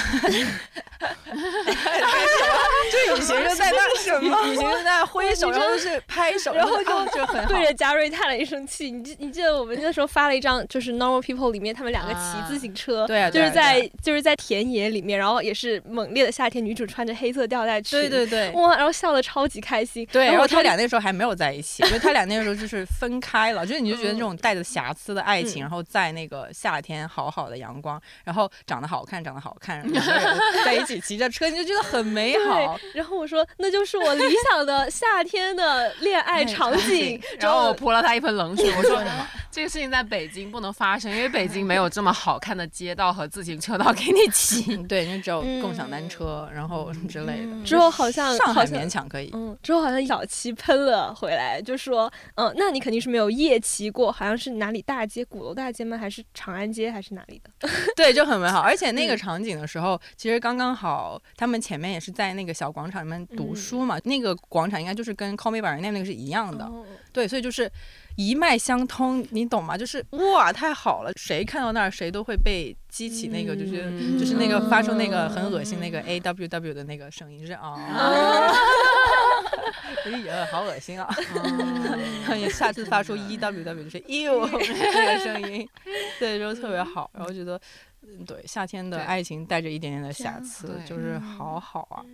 就雨晴就在那什么，雨晴就在那挥手，然后就是拍手，然后就啊就对着嘉瑞叹了一声气。你记你记得我们那时候发了一张，就是 Normal People 里面他们两个骑自行车，对啊，就是在就是在田野里面，然后也是猛烈的夏天，女主穿着黑色吊带裙，对对对。哇，然后笑得超级开心。对，然后他俩那时候还没有在一起，因为他俩那个时候就是分开了，就是你就觉得那种带着瑕疵的爱情，嗯然后在那个夏天好好的阳光，然后长得好看，长得好看，两个人 在一起骑着车，你就觉得很美好。然后我说那就是我理想的夏天的恋爱场景。然后我泼了他一盆冷水，我说这个事情在北京不能发生，因为北京没有这么好看的街道和自行车道给你骑。嗯对，你只有共享单车，然后之类的。之后好像上海好像勉强可以，嗯，之后好像小七喷了回来，就说，嗯，那你肯定是没有夜骑过，好像是哪里大街，鼓楼大街吗？还是长安街，还是哪里的？对，就很美好。而且那个嗯场景的时候，其实刚刚好，他们前面也是在那个小广场里面读书嘛，那个广场应该就是跟 Call Me by Your Name 那个是一样的。哦对，所以就是一脉相通，你懂吗？就是哇，太好了，谁看到那儿谁都会被激起那个，就是、嗯就是那个发出那个很恶心那个 A W W 的那个声音，就是啊。哎呀，好恶心啊！你 下次发出 E W W 就是 ew 这个声音，对，就特别好。然后觉得，嗯对夏天的爱情带着一点点的瑕疵，就是好好啊。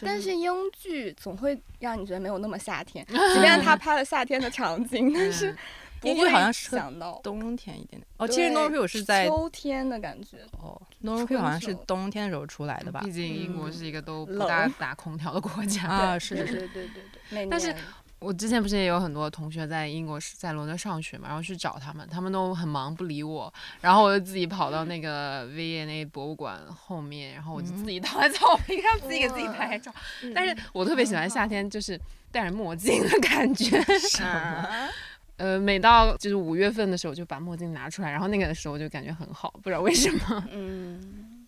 但是英剧总会让你觉得没有那么夏天，即便他拍了夏天的场景，但是嗯不会好像是想到。冬天一点点。哦，其实 No Hill 是在秋天的感觉。哦，No Hill 好像是冬天的时候出来的吧？毕？竟英国是一个都不大打空调的国家。啊，是对是是，对对对对，但是我之前不是也有很多同学在英国是在伦敦上学嘛，然后去找他们，他们都很忙不理我，然后我就自己跑到那个 V&A 博物馆后面，然后我就自己躺在草坪上自己给自己拍照。但是我特别喜欢夏天，就是戴着墨镜的感觉。啊，呃，每到就是五月份的时候，就把墨镜拿出来，然后那个时候就感觉很好，不知道为什么。嗯，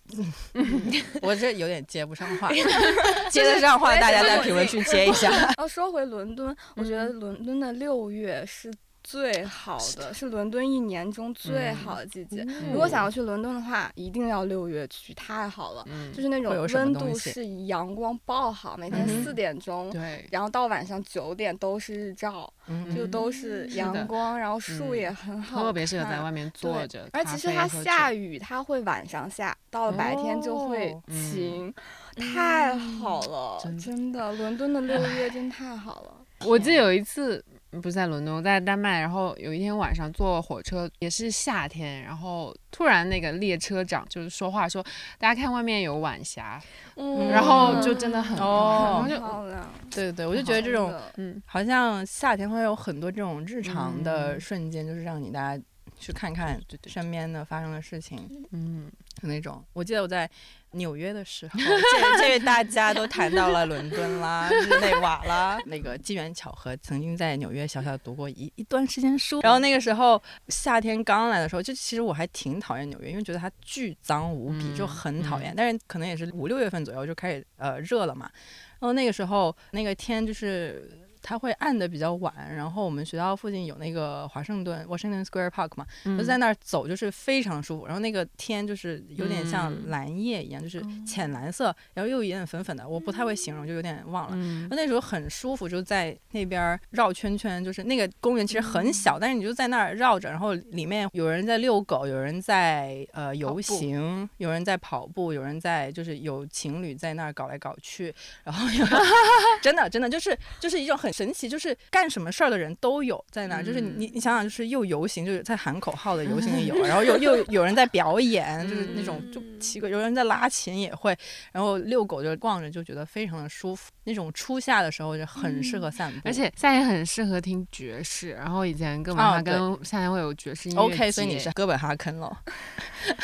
我这有点接不上话 接得上话，大家在评论区接一下。然后，说回伦敦，我觉得伦敦的六月是最好的，是伦敦一年中最嗯好的季节。嗯如果想要去伦敦的话，一定要六月去，太好了。嗯就是那种温度是阳光爆好，每天四点钟，对，然后到晚上九点都是日照，嗯就都是阳光，然后树嗯也很好看，特别适合在外面坐对着，而其实它下雨，它会晚上下，到了白天就会哦晴，太好了，真的真的，伦敦的六月真太好了。我记得有一次嗯不是在伦敦，我在丹麦，然后有一天晚上坐火车，也是夏天，然后突然那个列车长就是说话说，大家看外面有晚霞，嗯然后就真的很漂亮，然后哦就漂亮，对对，我就觉得这种嗯。好像夏天会有很多这种日常的嗯。瞬间，就是让你大家去看看身边的发生的事情嗯。的那种。我记得我在纽约的时候，这这位大家都谈到了伦敦啦、日内瓦啦，那个机缘巧合，曾经在纽约小小读过一一段时间书。然后那个时候夏天刚来的时候，就其实我还挺讨厌纽约，因为觉得它巨脏无比，嗯就很讨厌。嗯但是可能也是五六月份左右就开始呃热了嘛。然后那个时候那个天就是。它会暗的比较晚，然后我们学校附近有那个华盛顿 Washington Square Park 嘛，嗯就在那儿走就是非常舒服，然后那个天就是有点像嗯。蓝叶一样，就是浅蓝色，然后又有一点粉粉的，我不太会形容，就有点忘了。嗯。那时候很舒服，就在那边儿绕圈圈，就是那个公园其实很小，但是你就在那儿绕着，然后里面有人在遛狗，有人在呃游行，有人在跑步，有人在就是有情侣在那儿搞来搞去，然后有 真的真的就是就是一种很神奇，就是干什么事儿的人都有在那儿，就是你你你想想，就是又游行，就是在喊口号的游行也有，然后又又有人在表演，就是那种就奇怪，有人在拉琴也会，然后遛狗就逛着就觉得非常的舒服，那种初夏的时候就很适合散步，而且夏天很适合听爵士，然后以前哥本哦哈根夏天会有爵士音乐 OK，所以你是哥本哈根了。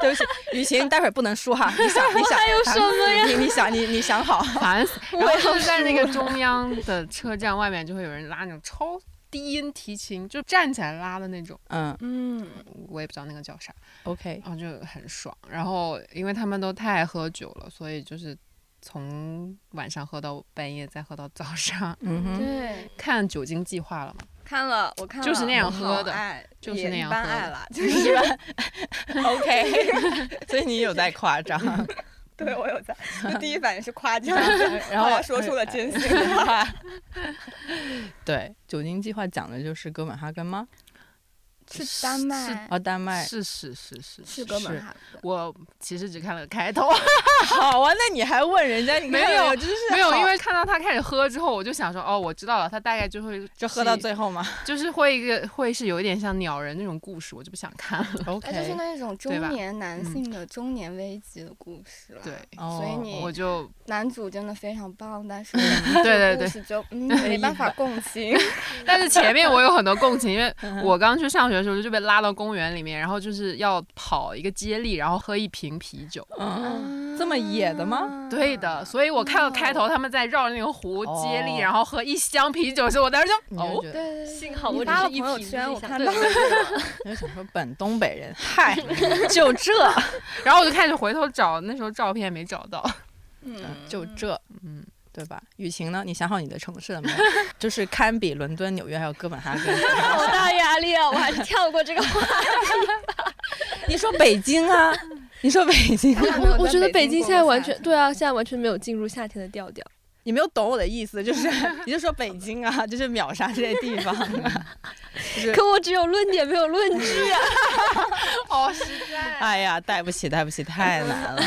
对不起，雨晴，待会儿不能输哈。你想，你想，还有什么呀你你想，你你想好。烦死。然后就是在那个中央的车站外面，就会有人拉那种超低音提琴，就站起来拉的那种，嗯嗯，我也不知道那个叫啥，，OK，然后就很爽。然后因为他们都太爱喝酒了，所以就是从晚上喝到半夜，再喝到早上。嗯哼，对，看《酒精计划》了吗？看了，我看了，就是那样喝的爱就是也一般那样喝的就是，OK，所以你有在夸张。对我有在，就第一反应是夸奖，然后说出了真心 话。对，酒精计划讲的就是哥本哈根吗？是丹麦，哦，丹麦。是是是是是哥本哈根。我其实只看了开头，好啊，那你还问人家？你没有就是没有，因为看到他开始喝之后，我就想说，哦，我知道了，他大概就会就喝到最后嘛。就是会一个会是有一点像鸟人那种故事，我就不想看了。哎就是那种中年男嗯性的中年危机的故事了。对，哦所以你我就男主真的非常棒，但是对对对故事就嗯没办法共情。但是前面我有很多共情，因为嗯我刚去上学的时候就被拉到公园里面，然后就是要跑一个接力，然后喝一瓶啤酒。嗯，这么野的吗？对的，所以我看到开头他们在绕那个湖接力，哦然后喝一箱啤酒的时候，我当时就哦，幸好我只是一发了朋友瓶圈，我看到对对你 就想说本东北人，嗨，就这，然后我就开始回头找那时候照片没找到。嗯，就这，嗯，对吧？雨晴呢？你想好你的城市了没有？就是堪比伦敦、纽约还有哥本哈根。好大压力啊！我还是跳过这个话题。你说北京啊？你说北京我我觉得北京现在完全对啊，现在完全没有进入夏天的调调。你没有懂我的意思，就是 你就说北京啊，就是秒杀这些地方啊。就是可我只有论点没有论据啊！好，实在。哎呀，带不起，带不起，太难了，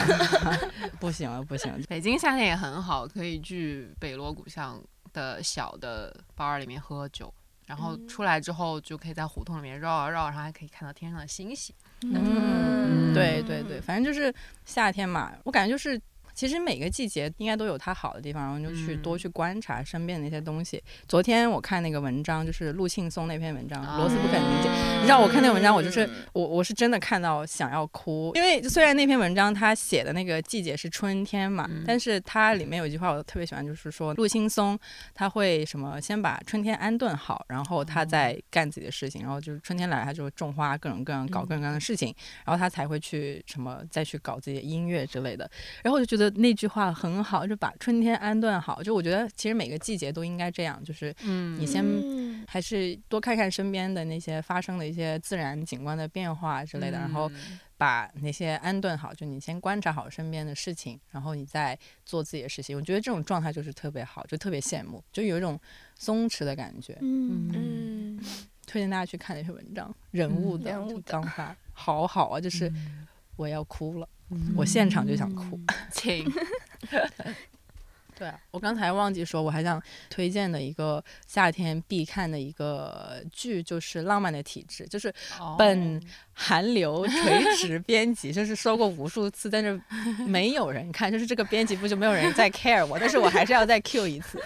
不行了，不行了。北京夏天也很好，可以去北锣鼓巷的小的 bar 里面喝酒，然后出来之后就可以在胡同里面绕啊绕，然后还可以看到天上的星星。嗯，嗯对对对，反正就是夏天嘛，我感觉就是。其实每个季节应该都有它好的地方，然后你就去嗯。多去观察身边的那些东西。昨天我看那个文章，就是陆庆松那篇文章《罗斯不肯理解》，你知道我看那个文章，我就是我我是真的看到想要哭，因为虽然那篇文章他写的那个季节是春天嘛，嗯但是它里面有一句话我特别喜欢，就是说陆庆松他会什么先把春天安顿好，然后他再干自己的事情，然后就是春天来他就种花，各种各样搞各种各样的。事情，然后他才会去什么再去搞自己的音乐之类的。然后我就觉得那句话很好，就把春天安顿好。就我觉得其实每个季节都应该这样，就是嗯。你先嗯。还是多看看身边的那些发生的一些自然景观的变化之类的，然后嗯。把那些安顿好，就你先观察好身边的事情，然后你再做自己的事情。我觉得这种状态就是特别好，就特别羡慕，就有一种松弛的感觉。嗯。嗯，推荐大家去看那篇文章，人物的，就人物的。刚发，好好啊，就是嗯我要哭了，我现场就想哭。请对。啊，我刚才忘记说，我还想推荐的一个夏天必看的一个剧，就是《浪漫的体质》，就是本韩流垂直 编辑，就是说过无数次，但是没有人看，就是这个编辑部就没有人在 care 我，但是我还是要再 Q 一次。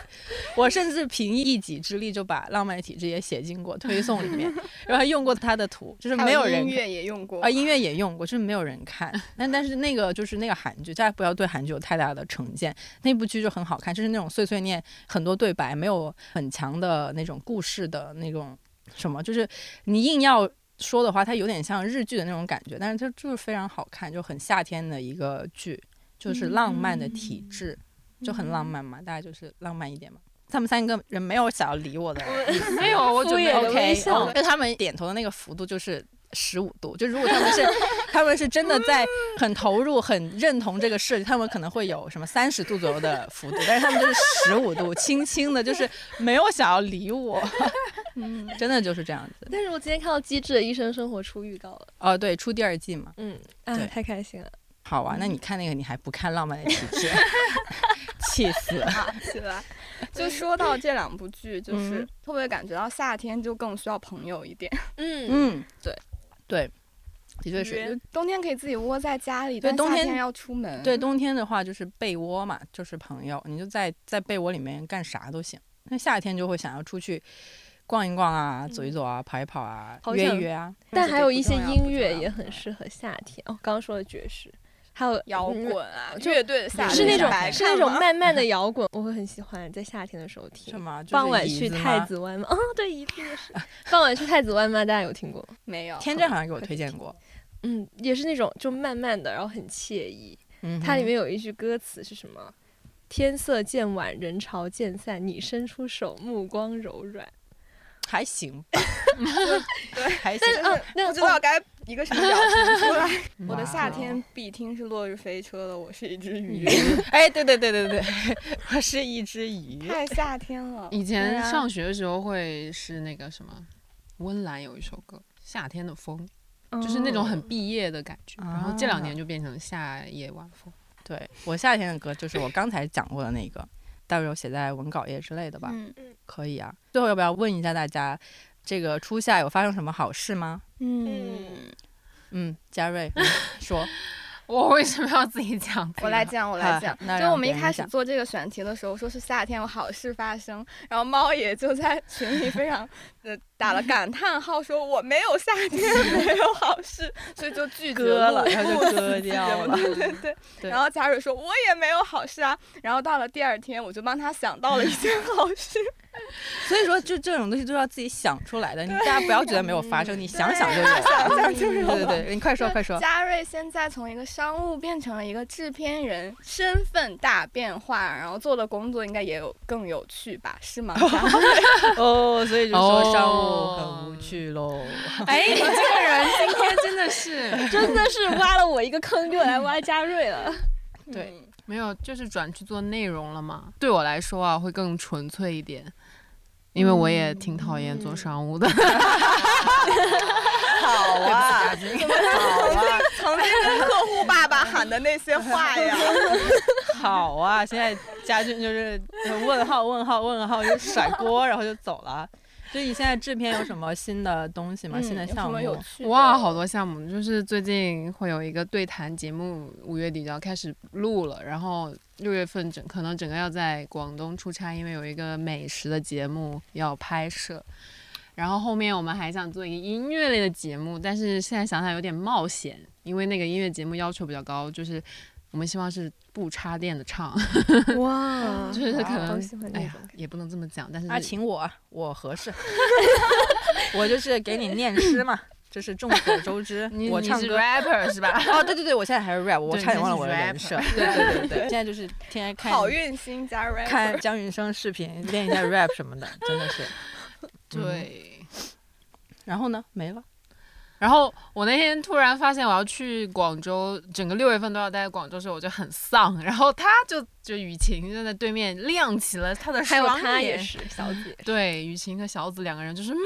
我甚至凭一己之力就把《浪漫体质》也写进过推送里面，然后还用过他的图，就是没有人音乐也用过啊，音乐也用过，就是没有人看。但但是那个就是那个韩剧，大家不要对韩剧有太大的成见。那部剧就很好看，就是那种碎碎念，很多对白，没有很强的那种故事的那种什么，就是你硬要说的话，它有点像日剧的那种感觉，但是它就是非常好看，就很夏天的一个剧，就是浪漫的体质，就很浪漫嘛，大家就是浪漫一点嘛。他们三个人没有想要理我的 没有，我准备敷衍的 OK，微笑。哦就他们点头的那个幅度就是十五度，就如果他们是 他们是真的在很投入、很认同这个事，他们可能会有什么三十度左右的幅度，但是他们就是十五度，轻轻的，就是没有想要理我，嗯，真的就是这样子。但是我今天看到《机智的医生生活》出预告了，哦，对，出第二季嘛，嗯，啊对，太开心了，好啊，那你看那个，你还不看《浪漫的体质》，气死了。起来。就说到这两部剧，就是嗯会不会感觉到夏天就更需要朋友一点？嗯嗯，对对，的确是。冬天可以自己窝在家里，但对冬天夏天要出门。对，冬天的话就是被窝嘛，就是朋友，你就在在被窝里面干啥都行。那夏天就会想要出去逛一逛啊，走一走啊，跑一跑啊，约一约啊。但还有一些音乐也很适合夏天哦。刚刚说的爵士，还有摇嗯滚啊，就乐队的夏对是那种是那种慢慢的 摇滚，我会很喜欢在夏天的时候听什。么？就是傍晚去。太子湾吗？哦，对，一定是。傍晚去太子湾吗？大家有听过吗？没有天真好像给我推荐过，嗯，也是那种就慢慢的，然后很惬意。嗯，它里面有一句歌词是什么？天色渐晚，人潮渐散，你伸出手，目光柔软。还行吧，对，还行但。是哦，那个不知道该一个什么表情出来。我的夏天必听是落日飞车的，我是一只鱼鱼，，哎，对对对对对，我是一只鱼。太夏天了。以前上学的时候会是那个什么，温岚有一首歌《夏天的风》，就是那种很毕业的感觉。然后这两年就变成夏夜晚风。对我夏天的歌就是我刚才讲过的那个，到时候写在文稿页之类的吧，嗯。可以啊。最后要不要问一下大家，这个初夏有发生什么好事吗？嗯，嗯，嘉瑞说，我为什么要自己讲？我来讲，我来讲就我们一开始做这个选题的时候，说是夏天有好事发生，然后猫也就在群里非常呃打了感叹号，说我没有夏天，没有好事，所以就拒绝割了然后就割掉了对对对。对然后贾蕊说我也没有好事啊，然后到了第二天，我就帮他想到了一件好事。所以说就这种东西都要自己想出来的，你大家不要觉得没有发生，你想想就有。想想就有 对对对，你快说快说。嘉瑞现在从一个商务变成了一个制片人，身份大变化，然后做的工作应该也有更有趣吧？是吗？哦，所以就说商务哦很无趣喽。哎，你这个人今天真的是真的是挖了我一个坑，就来挖嘉瑞了。对嗯没有，就是转去做内容了嘛。对我来说啊，会更纯粹一点，因为我也挺讨厌做商务的。好啊，好啊，曾经跟客户爸爸喊的那些话呀，好啊！现在家俊就是问号问号问号，就甩锅，然后就走了。就你现在制片有什么新的东西吗？新的项目？么有？哇，好多项目，就是最近会有一个对谈节目，五月底就要开始录了，然后六月份整可能整个要在广东出差，因为有一个美食的节目要拍摄。然后后面我们还想做一个音乐类的节目，但是现在想想有点冒险，因为那个音乐节目要求比较高，就是我们希望是不插电的唱，哇就是可能哎呀。也不能这么讲，但是啊，请我，我合适。我就是给你念诗嘛，这是众所周知你。你是我唱歌。rapper 是吧？哦，对对对，我现在还是 rap，我差点忘了我的人设。对对对对，现在就是天天看好运星加看姜云升视频，练一下 rap 什么的，真的是。对。然后呢？没了。然后我那天突然发现我要去广州，整个六月份都要待在广州的时候，我就很丧。然后他就就雨晴就在对面亮起了他的还有双眼，他也是小姐，对，雨晴和小紫两个人就是嗯，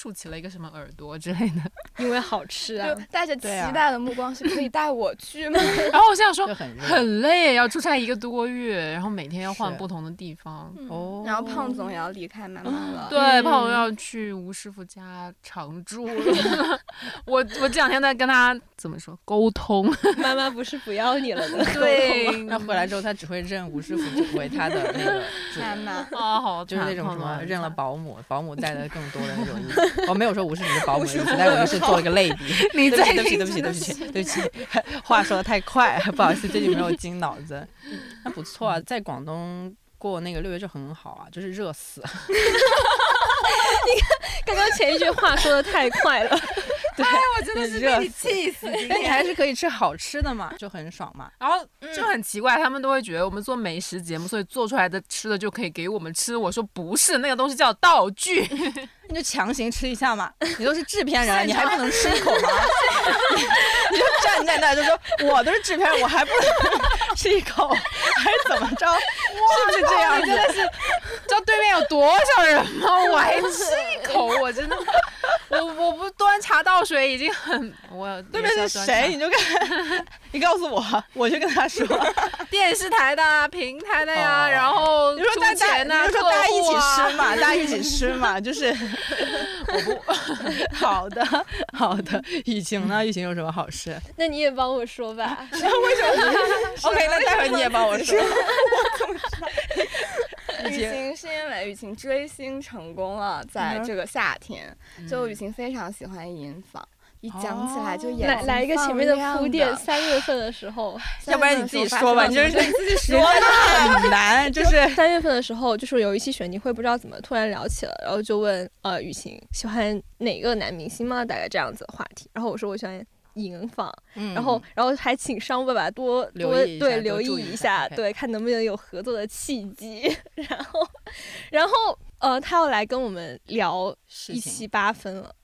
竖起了一个什么耳朵之类的。因为好吃啊就。带着期待的目光，是可以带我去吗？然后我想说很很累，要出差一个多月，然后每天要换不同的地方。哦。然后胖总也要离开妈妈了，对，嗯胖总要去吴师傅家常住了。我我这两天在跟他怎么说沟通，妈妈不是不要你了的。对那回来之后，他只会认吴师傅为他的那个主人。妈妈。啊，好就是那种什么认了。保姆，保姆带的更多的那种意思。我 没有说无视你的保姆的意思，但我就是做了个类比。你对不起，对不起，对不起，对不起，对不起，话说的太快，不好意思，最近没有经脑子。那不错啊，在广东过那个六月就很好啊，就是热死。你看刚刚前一句话说的太快了，对，我真的是被你气死。但你 还是可以吃好吃的嘛，就很爽嘛。然后就很奇怪，他们都会觉得我们做美食节目，所以做出来的吃的就可以给我们吃。我说不是，那个东西叫道具。你就强行吃一下嘛，你都是制片人了，你还不能吃一口吗？你就站在那儿就说我都是制片人，我还不能吃一口，还是怎么着？是不是这样子？真的是，知道对面有多少人吗？我还吃一口，我真的，我 我不端茶倒水已经很，我对面是谁？你就看，你告诉我，我就跟他说。电视台的啊、平台的呀、哦然后你说大家，你就说大家一起吃嘛，大家一起吃嘛，就是我不好的好的。雨晴呢？雨晴有什么好事那你也帮我说吧。为什么？OK，那待会儿你也帮我说。雨晴是因为雨晴追星成功了，在这个夏天，就雨晴非常喜欢银纺，一讲起来就眼睛来来一个前面的放铺垫，三月份的时候，要不然你自己 说吧，你就是你自己说人家很难，就是三月份的时候，就是有一期选题会，不知道怎么突然聊起了，然后就问呃雨晴喜欢哪个男明星吗？大概这样子的话题。然后我说我喜欢银纺，然后然后还请商务爸爸多多对留意一下对，看能不能有合作的契机。然后然后呃他要来跟我们聊一七八分了，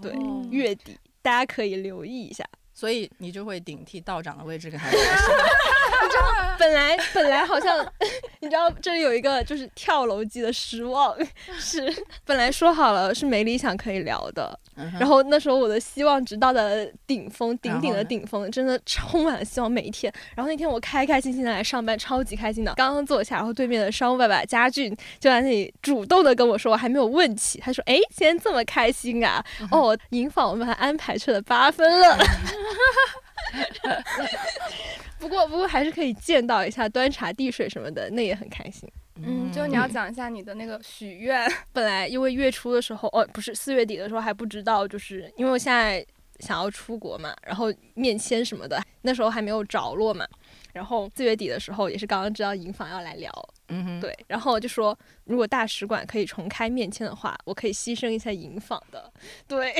对哦，月底大家可以留意一下。所以你就会顶替道长的位置跟他 聊事。本来本来好像，你知道这里有一个就是跳楼机的失望，是本来说好了是没理想可以聊的，嗯然后那时候我的希望值到的顶峰，顶顶的顶峰，真的充满了希望每一天。然后那天我开开心心的来上班，超级开心的。刚刚坐下，然后对面的商务爸爸家俊就在那里主动的跟我说，我还没有问起，他说：“哎，今天这么开心啊？嗯哦，银纺我们还安排去了八分了。” 不过不过还是可以见到一下端茶递水什么的，那也很开心。嗯，就你要讲一下你的那个许愿，本来因为月初的时候，哦，不是四月底的时候还不知道，就是因为我现在想要出国嘛，然后面签什么的，那时候还没有着落嘛。然后四月底的时候，也是刚刚知道银房要来聊，嗯哼，对，然后就说如果大使馆可以重开面签的话，我可以牺牲一下营房的，对。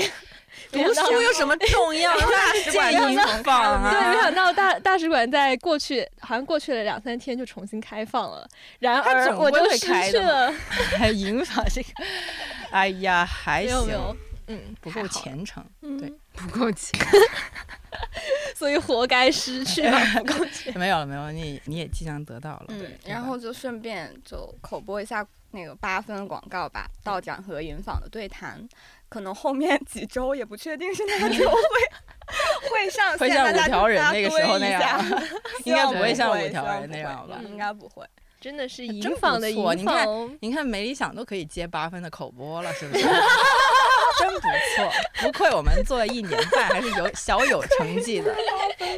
读书有什么重要？大使馆银坊对，没啊，想到大大使馆在过去好像过去了两三天就重新开放了，然它而我就失开的嘛去了。还银坊这个，哎呀，还没有没有行，，嗯，不够，虔诚。嗯对，不够钱。所以活该失去吧，不够钱。没有了，没有了，你你也即将得到了。嗯对，然后就顺便就口播一下那个八分广告吧，道长和银坊的对谈，可能后面几周也不确定是哪个时候会 会上线，会像大家五条人大家那个时候那样应该不会像五条人那样吧嗯应该不会。真的是真银坊的银不错你看坊，您看，没理想都可以接八分的口播了，是不是？真不错，不愧我们做了一年半，还是有小有成绩的，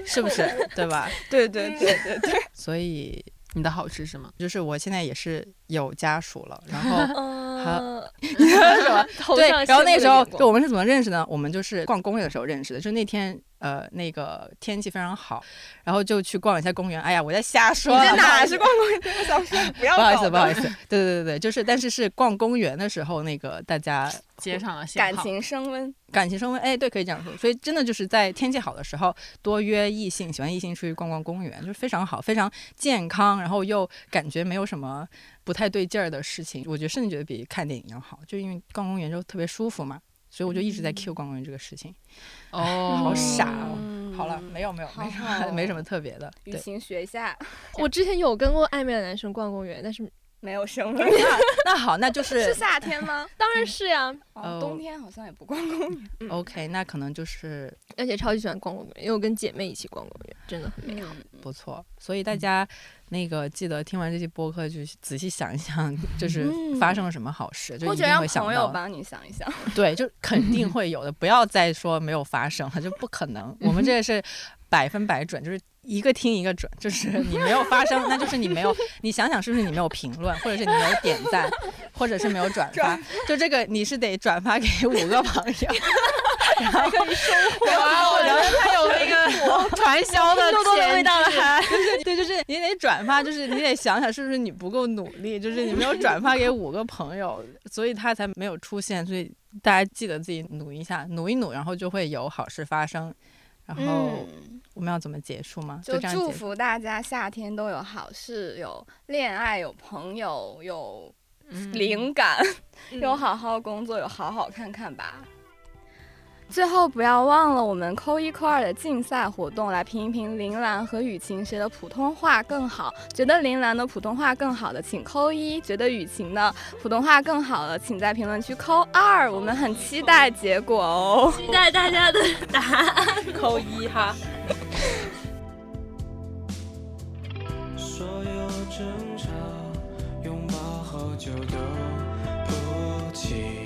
是不是？对吧？对对对对对，所以你的好吃是吗？就是我现在也是有家属了，然后 你说，什么对，然后那个时候就我们是怎么认识呢？我们就是逛公园的时候认识的，就那天呃那个天气非常好，然后就去逛一下公园。哎呀，我在瞎说了，你在哪 是逛公园？我想说不要不好意思，不好意思，对对对对，就是但是是逛公园的时候，那个大家接上感情升温。感情升温，哎，对，可以这样说。所以真的就是在天气好的时候，多约异性，喜欢异性出去逛逛公园，就是非常好，非常健康，然后又感觉没有什么不太对劲儿的事情。我觉得甚至觉得比看电影要好，就因为逛公园就特别舒服嘛，所以我就一直在 cue 逛公园这个事情。哦，好傻哦嗯好了，没有没有没什么 没什么特别的，对。雨晴学一下，我之前有跟过暧昧的男生逛公园，但是没有升温。那好，那就是 是夏天吗？当然是呀、哦哦，冬天好像也不逛公园。OK，那可能就是而且超级喜欢逛公园，因为我跟姐妹一起逛公园，真的很美好。嗯，不错。所以大家那个记得听完这期播客，就仔细想一想，就是发生了什么好事，就一定会想到。朋友帮你想一想。对，就肯定会有的，不要再说没有发生了，就不可能。我们这个是百分百准，就是一个听一个准，就是 你没有发声，那就是你没有，你想想是不是你没有评论，或者是你没有点赞，或者是没有转发，就这个你是得转发给五个朋友，然后可以收获，然后他有那个传销的又多了味道了潜质。就是对，就是你得转发，就是你得想想是不是你不够努力，就是你没有转发给五个朋友，所以他才没有出现，所以大家记得自己努一下，努一努，然后就会有好事发生。然后嗯，我们要怎么结束吗？就祝。福大家夏天都有好事，有恋爱，有朋友，有嗯灵感，有好好工作，有好好看看吧。最后不要忘了我们扣一扣二的竞赛活动，来评一评林兰和雨晴谁的普通话更好。觉得林兰的普通话更好的，请扣一；觉得雨晴的普通话更好的，请在评论区扣二。我们很期待结果哦。期待大家的答案。扣一哈。所有争吵，拥抱后就都不提。